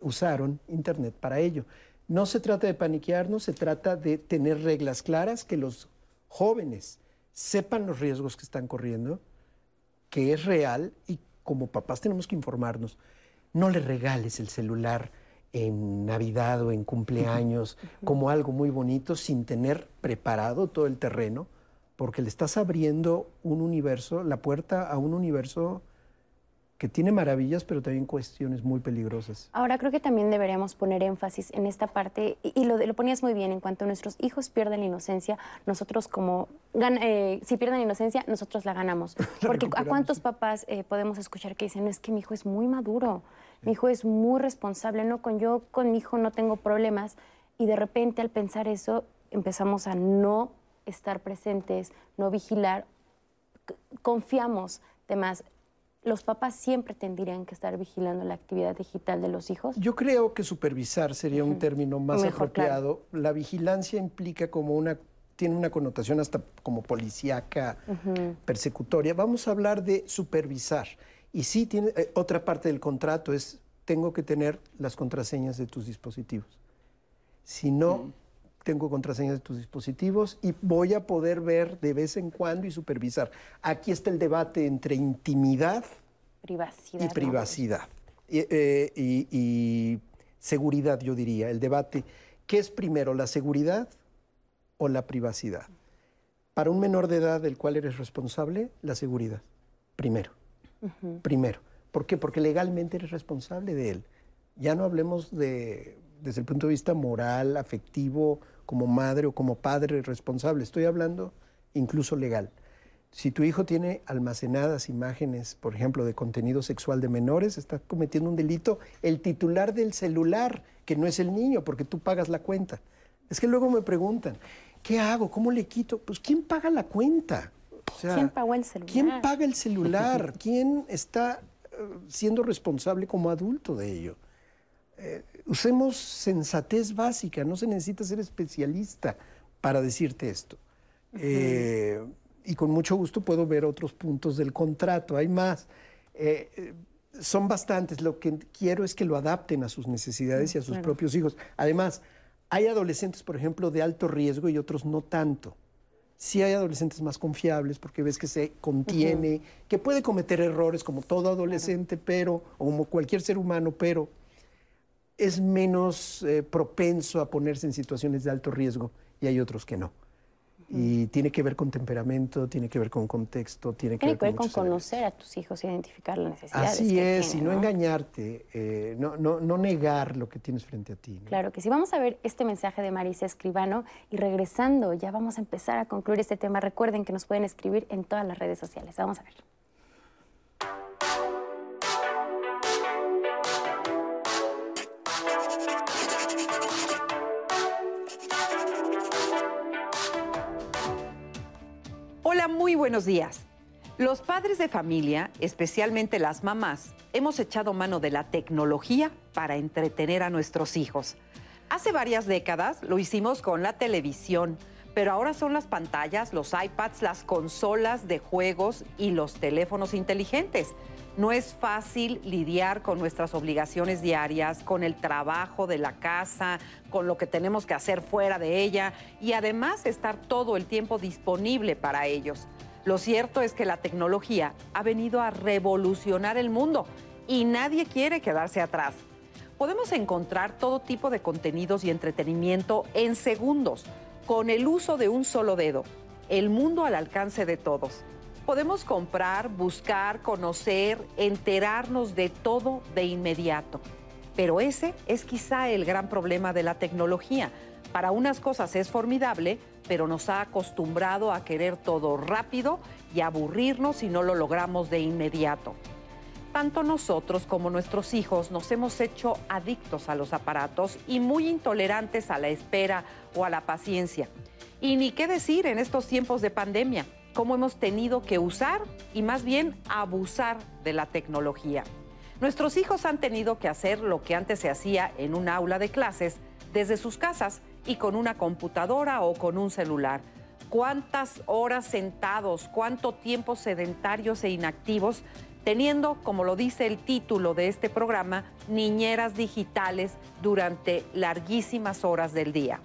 Speaker 4: usaron Internet para ello. No se trata de paniquearnos, se trata de tener reglas claras, que los jóvenes sepan los riesgos que están corriendo, que es real y como papás tenemos que informarnos. No le regales el celular en Navidad o en cumpleaños como algo muy bonito sin tener preparado todo el terreno, porque le estás abriendo un universo, la puerta a un universo que tiene maravillas, pero también cuestiones muy peligrosas.
Speaker 2: Ahora creo que también deberíamos poner énfasis en esta parte, y, y lo, lo ponías muy bien, en cuanto nuestros hijos pierden la inocencia, nosotros como, gan- eh, si pierden la inocencia, nosotros la ganamos. Porque a cuántos papás eh, podemos escuchar que dicen, no, es que mi hijo es muy maduro, mi hijo es muy responsable, no, con yo con mi hijo no tengo problemas, y de repente al pensar eso empezamos a no estar presentes, no vigilar, confiamos de más. Los papás siempre tendrían que estar vigilando la actividad digital de los hijos.
Speaker 4: Yo creo que supervisar sería un término más
Speaker 2: Mejor, claro.
Speaker 4: apropiado. La vigilancia implica como una, tiene una connotación hasta como policíaca, persecutoria. Vamos a hablar de supervisar. Y sí, tiene, eh, otra parte del contrato es, tengo que tener las contraseñas de tus dispositivos. Si no, tengo contraseñas de tus dispositivos y voy a poder ver de vez en cuando y supervisar. Aquí está el debate entre intimidad
Speaker 2: Privacidad.
Speaker 4: y
Speaker 2: ¿no?
Speaker 4: privacidad. Y, eh, y- y seguridad, yo diría, el debate. ¿Qué es primero, la seguridad o la privacidad? Para un menor de edad del cual eres responsable, la seguridad. Primero, primero. ¿Por qué? Porque legalmente eres responsable de él. Ya no hablemos de, desde el punto de vista moral, afectivo, como madre o como padre responsable. Estoy hablando incluso legal. Si tu hijo tiene almacenadas imágenes, por ejemplo, de contenido sexual de menores, está cometiendo un delito el titular del celular, que no es el niño, porque tú pagas la cuenta. Es que luego me preguntan, ¿qué hago? ¿Cómo le quito? Pues ¿quién paga la cuenta? O sea,
Speaker 2: ¿Quién pagó el celular?
Speaker 4: ¿Quién paga el celular? ¿Quién está eh, siendo responsable como adulto de ello? Eh, usemos sensatez básica, no se necesita ser especialista para decirte esto. Eh, y con mucho gusto puedo ver otros puntos del contrato, hay más. Eh, eh, son bastantes, lo que quiero es que lo adapten a sus necesidades y a sus
Speaker 2: Claro.
Speaker 4: propios hijos. Además, hay adolescentes, por ejemplo, de alto riesgo y otros no tanto. Sí hay adolescentes más confiables porque ves que se contiene, que puede cometer errores como todo adolescente, pero, o como cualquier ser humano, pero es menos eh, propenso a ponerse en situaciones de alto riesgo y hay otros que no. Y tiene que ver con temperamento, tiene que ver con contexto, tiene que ver
Speaker 2: que ver
Speaker 4: con,
Speaker 2: con conocer a tus hijos, identificar las necesidades.
Speaker 4: Así
Speaker 2: que
Speaker 4: es, y no, engañarte, eh, no, no, no negar lo que tienes frente a ti. ¿no?
Speaker 2: Claro que sí. Vamos a ver este mensaje de Marisa Escribano y regresando ya vamos a empezar a concluir este tema. Recuerden que nos pueden escribir en todas las redes sociales. Vamos a ver.
Speaker 15: Muy buenos días. Los padres de familia, especialmente las mamás, hemos echado mano de la tecnología para entretener a nuestros hijos. Hace varias décadas lo hicimos con la televisión, pero ahora son las pantallas, los iPads, las consolas de juegos y los teléfonos inteligentes. No es fácil lidiar con nuestras obligaciones diarias, con el trabajo de la casa, con lo que tenemos que hacer fuera de ella y además estar todo el tiempo disponible para ellos. Lo cierto es que la tecnología ha venido a revolucionar el mundo y nadie quiere quedarse atrás. Podemos encontrar todo tipo de contenidos y entretenimiento en segundos, con el uso de un solo dedo. El mundo al alcance de todos. Podemos comprar, buscar, conocer, enterarnos de todo de inmediato. Pero ese es quizá el gran problema de la tecnología. Para unas cosas es formidable, pero nos ha acostumbrado a querer todo rápido y aburrirnos si no lo logramos de inmediato. Tanto nosotros como nuestros hijos nos hemos hecho adictos a los aparatos y muy intolerantes a la espera o a la paciencia. Y ni qué decir en estos tiempos de pandemia, cómo hemos tenido que usar y más bien abusar de la tecnología. Nuestros hijos han tenido que hacer lo que antes se hacía en un aula de clases desde sus casas y con una computadora o con un celular. ¿Cuántas horas sentados, cuánto tiempo sedentarios e inactivos, teniendo, como lo dice el título de este programa, niñeras digitales durante larguísimas horas del día?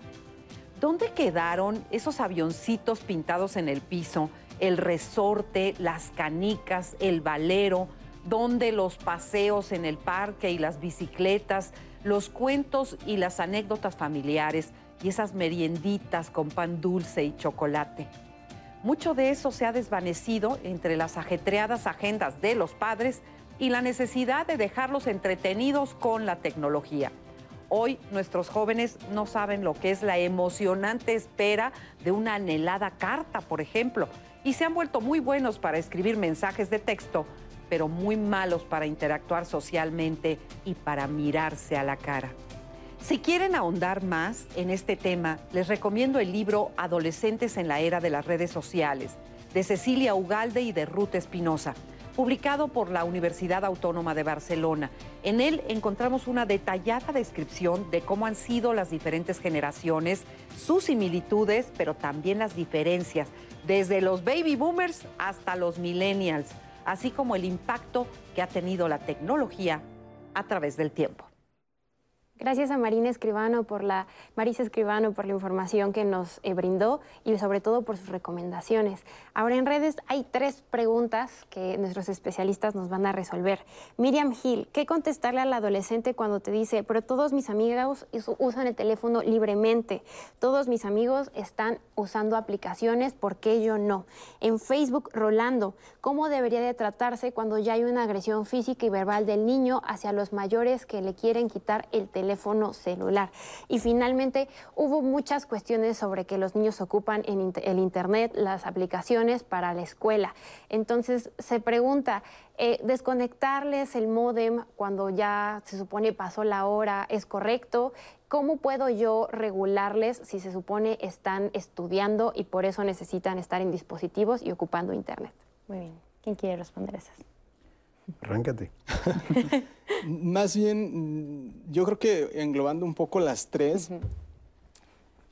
Speaker 15: ¿Dónde quedaron esos avioncitos pintados en el piso, el resorte, las canicas, el valero? ¿Dónde los paseos en el parque y las bicicletas, los cuentos y las anécdotas familiares y esas merienditas con pan dulce y chocolate? Mucho de eso se ha desvanecido entre las ajetreadas agendas de los padres y la necesidad de dejarlos entretenidos con la tecnología. Hoy nuestros jóvenes no saben lo que es la emocionante espera de una anhelada carta, por ejemplo, y se han vuelto muy buenos para escribir mensajes de texto, pero muy malos para interactuar socialmente y para mirarse a la cara. Si quieren ahondar más en este tema, les recomiendo el libro Adolescentes en la Era de las Redes Sociales, de Cecilia Ugalde y de Ruth Espinosa publicado por la Universidad Autónoma de Barcelona. En él encontramos una detallada descripción de cómo han sido las diferentes generaciones, sus similitudes, pero también las diferencias, desde los baby boomers hasta los millennials, así como el impacto que ha tenido la tecnología a través del tiempo.
Speaker 3: Gracias a Marina Escribano por la, Marisa Escribano por la información que nos eh, brindó y sobre todo por sus recomendaciones. Ahora en redes hay tres preguntas que nuestros especialistas nos van a resolver. Miriam Gil, ¿qué contestarle al adolescente cuando te dice, pero todos mis amigos usan el teléfono libremente, todos mis amigos están usando aplicaciones, ¿por qué yo no? En Facebook, Rolando, ¿cómo debería de tratarse cuando ya hay una agresión física y verbal del niño hacia los mayores que le quieren quitar el teléfono? Teléfono celular. Y finalmente hubo muchas cuestiones sobre que los niños ocupan en el Internet, las aplicaciones para la escuela. Entonces se pregunta, eh, ¿desconectarles el modem cuando ya se supone pasó la hora es correcto? ¿Cómo puedo yo regularles si se supone están estudiando y por eso necesitan estar en dispositivos y ocupando Internet?
Speaker 2: Muy bien. ¿Quién quiere responder esas?
Speaker 4: Arráncate.
Speaker 6: Más bien, yo creo que englobando un poco las tres,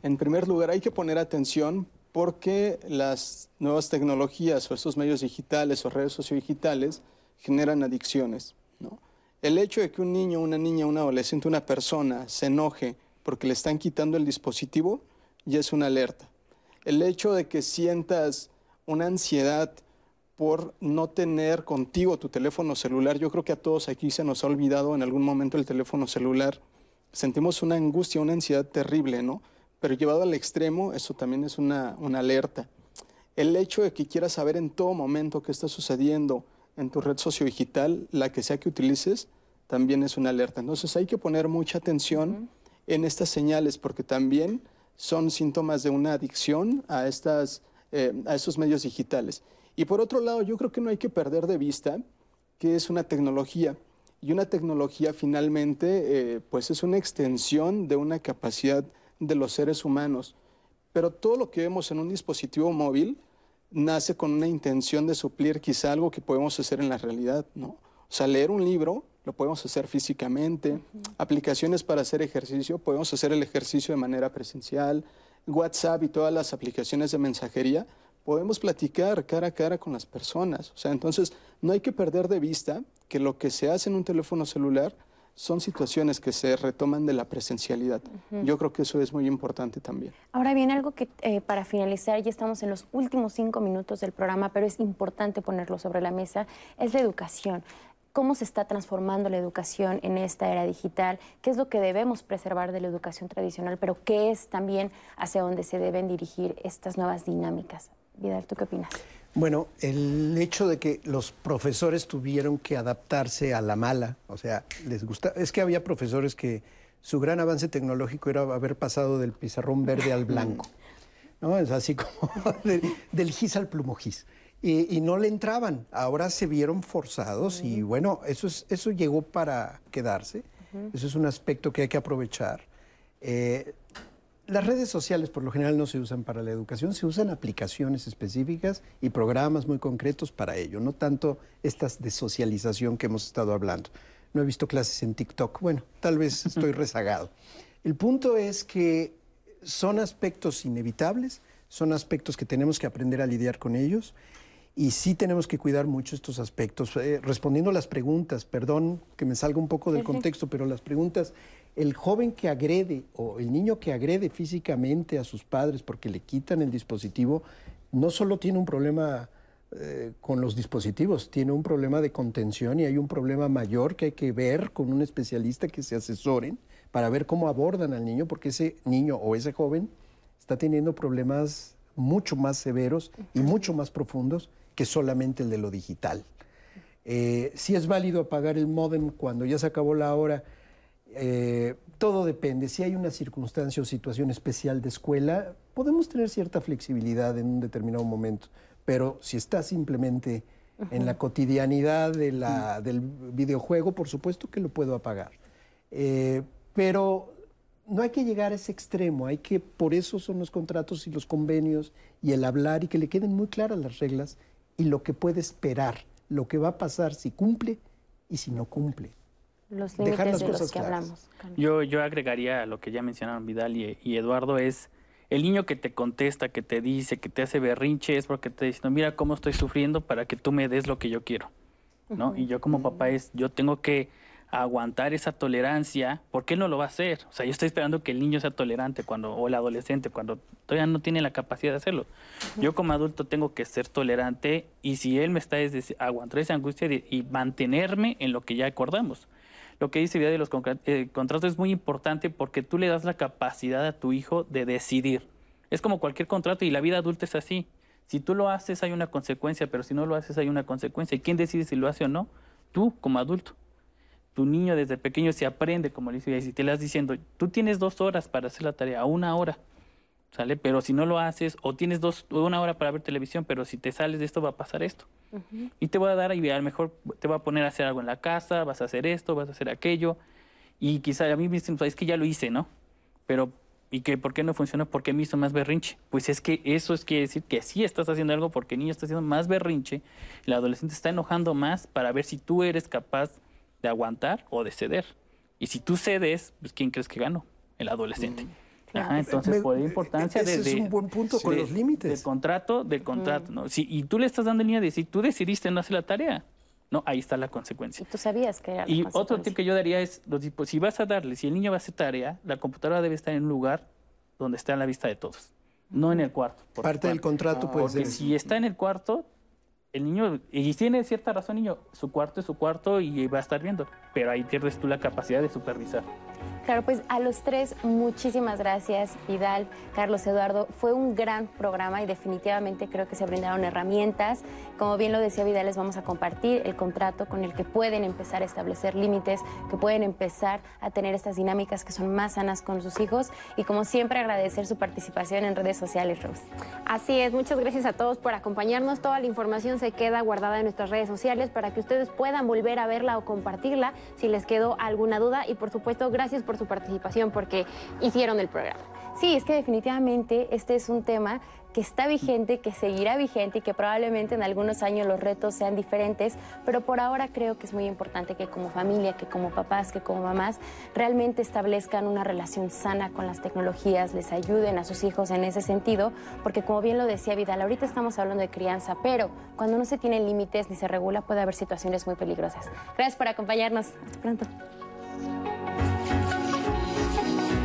Speaker 6: en primer lugar hay que poner atención porque las nuevas tecnologías o estos medios digitales o redes sociodigitales generan adicciones. ¿no? El hecho de que un niño, una niña, un adolescente, una persona se enoje porque le están quitando el dispositivo ya es una alerta. El hecho de que sientas una ansiedad por no tener contigo tu teléfono celular. Yo creo que a todos aquí se nos ha olvidado en algún momento el teléfono celular sentimos una angustia, una ansiedad terrible, ¿no? Pero llevado al extremo, eso también es una, una alerta. El hecho de que quieras saber en todo momento qué está sucediendo en tu red sociodigital, la que sea que utilices, también es una alerta. Entonces hay que poner mucha atención en estas señales porque también son síntomas de una adicción a, estas, eh, a estos medios digitales. Y por otro lado, yo creo que no hay que perder de vista que es una tecnología. Y una tecnología finalmente eh, pues es una extensión de una capacidad de los seres humanos. Pero todo lo que vemos en un dispositivo móvil nace con una intención de suplir quizá algo que podemos hacer en la realidad, ¿no? O sea, leer un libro lo podemos hacer físicamente, aplicaciones para hacer ejercicio, podemos hacer el ejercicio de manera presencial, WhatsApp y todas las aplicaciones de mensajería, podemos platicar cara a cara con las personas. O sea, entonces no hay que perder de vista que lo que se hace en un teléfono celular son situaciones que se retoman de la presencialidad. Yo creo que eso es muy importante también.
Speaker 2: Ahora bien, algo que eh, para finalizar, ya estamos en los últimos cinco minutos del programa, pero es importante ponerlo sobre la mesa, es la educación. ¿Cómo se está transformando la educación en esta era digital? ¿Qué es lo que debemos preservar de la educación tradicional? Pero ¿qué es también hacia dónde se deben dirigir estas nuevas dinámicas? Vidal, ¿tú qué opinas?
Speaker 4: Bueno, el hecho de que los profesores tuvieron que adaptarse a la mala, o sea, les gusta, es que había profesores que su gran avance tecnológico era haber pasado del pizarrón verde al blanco, ¿no? Es así como del gis al plumogis. Y, y, no le entraban, ahora se vieron forzados y bueno, eso, es, eso llegó para quedarse, eso es un aspecto que hay que aprovechar. Eh, las redes sociales por lo general no se usan para la educación, se usan aplicaciones específicas y programas muy concretos para ello, no tanto estas de socialización que hemos estado hablando. No he visto clases en TikTok, bueno, tal vez estoy rezagado. El punto es que son aspectos inevitables, son aspectos que tenemos que aprender a lidiar con ellos y sí tenemos que cuidar mucho estos aspectos. Eh, respondiendo a las preguntas, perdón que me salga un poco del contexto, pero las preguntas el joven que agrede o el niño que agrede físicamente a sus padres porque le quitan el dispositivo, no solo tiene un problema eh, con los dispositivos, tiene un problema de contención y hay un problema mayor que hay que ver con un especialista que se asesoren para ver cómo abordan al niño, porque ese niño o ese joven está teniendo problemas mucho más severos y mucho más profundos que solamente el de lo digital. Eh, si es válido apagar el modem cuando ya se acabó la hora, eh, todo depende. Si hay una circunstancia o situación especial de escuela, podemos tener cierta flexibilidad en un determinado momento. Pero si está simplemente en la cotidianidad de la, del videojuego, por supuesto que lo puedo apagar. Eh, pero no hay que llegar a ese extremo, hay que, por eso son los contratos y los convenios y el hablar y que le queden muy claras las reglas y lo que puede esperar, lo que va a pasar si cumple y si no cumple
Speaker 2: los límites de los que hablamos.
Speaker 5: Yo, yo agregaría a lo que ya mencionaron Vidal y, Eduardo, es el niño que te contesta, que te dice, que te hace berrinche, es porque te dice, mira cómo estoy sufriendo para que tú me des lo que yo quiero. ¿no? Y yo como papá es, yo tengo que aguantar esa tolerancia, porque él no lo va a hacer. O sea, yo estoy esperando que el niño sea tolerante cuando, o el adolescente, cuando todavía no tiene la capacidad de hacerlo. Yo como adulto tengo que ser tolerante y si él me está es aguantar esa angustia y mantenerme en lo que ya acordamos lo que dice Vida de los eh, contratos es muy importante porque tú le das la capacidad a tu hijo de decidir. Es como cualquier contrato y la vida adulta es así. Si tú lo haces hay una consecuencia, pero si no lo haces hay una consecuencia. ¿Y quién decide si lo hace o no? Tú como adulto. Tu niño desde pequeño se aprende, como le dice, y si te le das diciendo, tú tienes dos horas para hacer la tarea, una hora ¿sale? Pero si no lo haces, o tienes dos, una hora para ver televisión, pero si te sales de esto va a pasar esto. Y te voy a dar, y a lo mejor te va a poner a hacer algo en la casa, vas a hacer esto, vas a hacer aquello, y quizá a mí me dicen, es que ya lo hice, ¿no? Pero, ¿y que por qué no funciona? Porque me hizo más berrinche. Pues es que eso es quiere decir que sí estás haciendo algo porque el niño está haciendo más berrinche, el adolescente está enojando más para ver si tú eres capaz de aguantar o de ceder. Y si tú cedes, pues ¿quién crees que ganó? El adolescente. Ajá, entonces, por importancia
Speaker 4: ese
Speaker 5: de,
Speaker 4: es un buen punto con los límites.
Speaker 5: Del contrato, del contrato, ¿no? Si, y tú le estás dando línea de si tú decidiste no hacer la tarea, no, ahí está la consecuencia.
Speaker 2: Y tú sabías que era la
Speaker 5: Y otro tip que yo daría es, los, si vas a darle, si el niño va a hacer tarea, la computadora debe estar en un lugar donde está en la vista de todos, no en el cuarto.
Speaker 4: Parte del contrato puede
Speaker 5: Porque si está en el cuarto, el niño, y tiene cierta razón, niño, su cuarto es su cuarto y va a estar viendo, pero ahí pierdes tú la capacidad de supervisar.
Speaker 2: Claro, pues a los tres, muchísimas gracias, Vidal, Carlos Eduardo. Fue un gran programa y definitivamente creo que se brindaron herramientas. Como bien lo decía Vidal, les vamos a compartir el contrato con el que pueden empezar a establecer límites, que pueden empezar a tener estas dinámicas que son más sanas con sus hijos. Y como siempre, agradecer su participación en redes sociales, Rose.
Speaker 3: Así es, muchas gracias a todos por acompañarnos. Toda la se queda guardada en nuestras redes sociales para que ustedes puedan volver a verla o compartirla si les quedó alguna duda. Y por supuesto, gracias por su participación porque hicieron el programa.
Speaker 2: Sí, es que definitivamente este es un tema que está vigente, que seguirá vigente y que probablemente en algunos años los retos sean diferentes, pero por ahora creo que es muy importante que como familia, que como papás, que como mamás, realmente establezcan una relación sana con las tecnologías, les ayuden a sus hijos en ese sentido, porque como bien lo decía Vidal, ahorita estamos hablando de crianza, pero cuando no se tienen límites ni se regula puede haber situaciones muy peligrosas. Gracias por acompañarnos. Hasta pronto.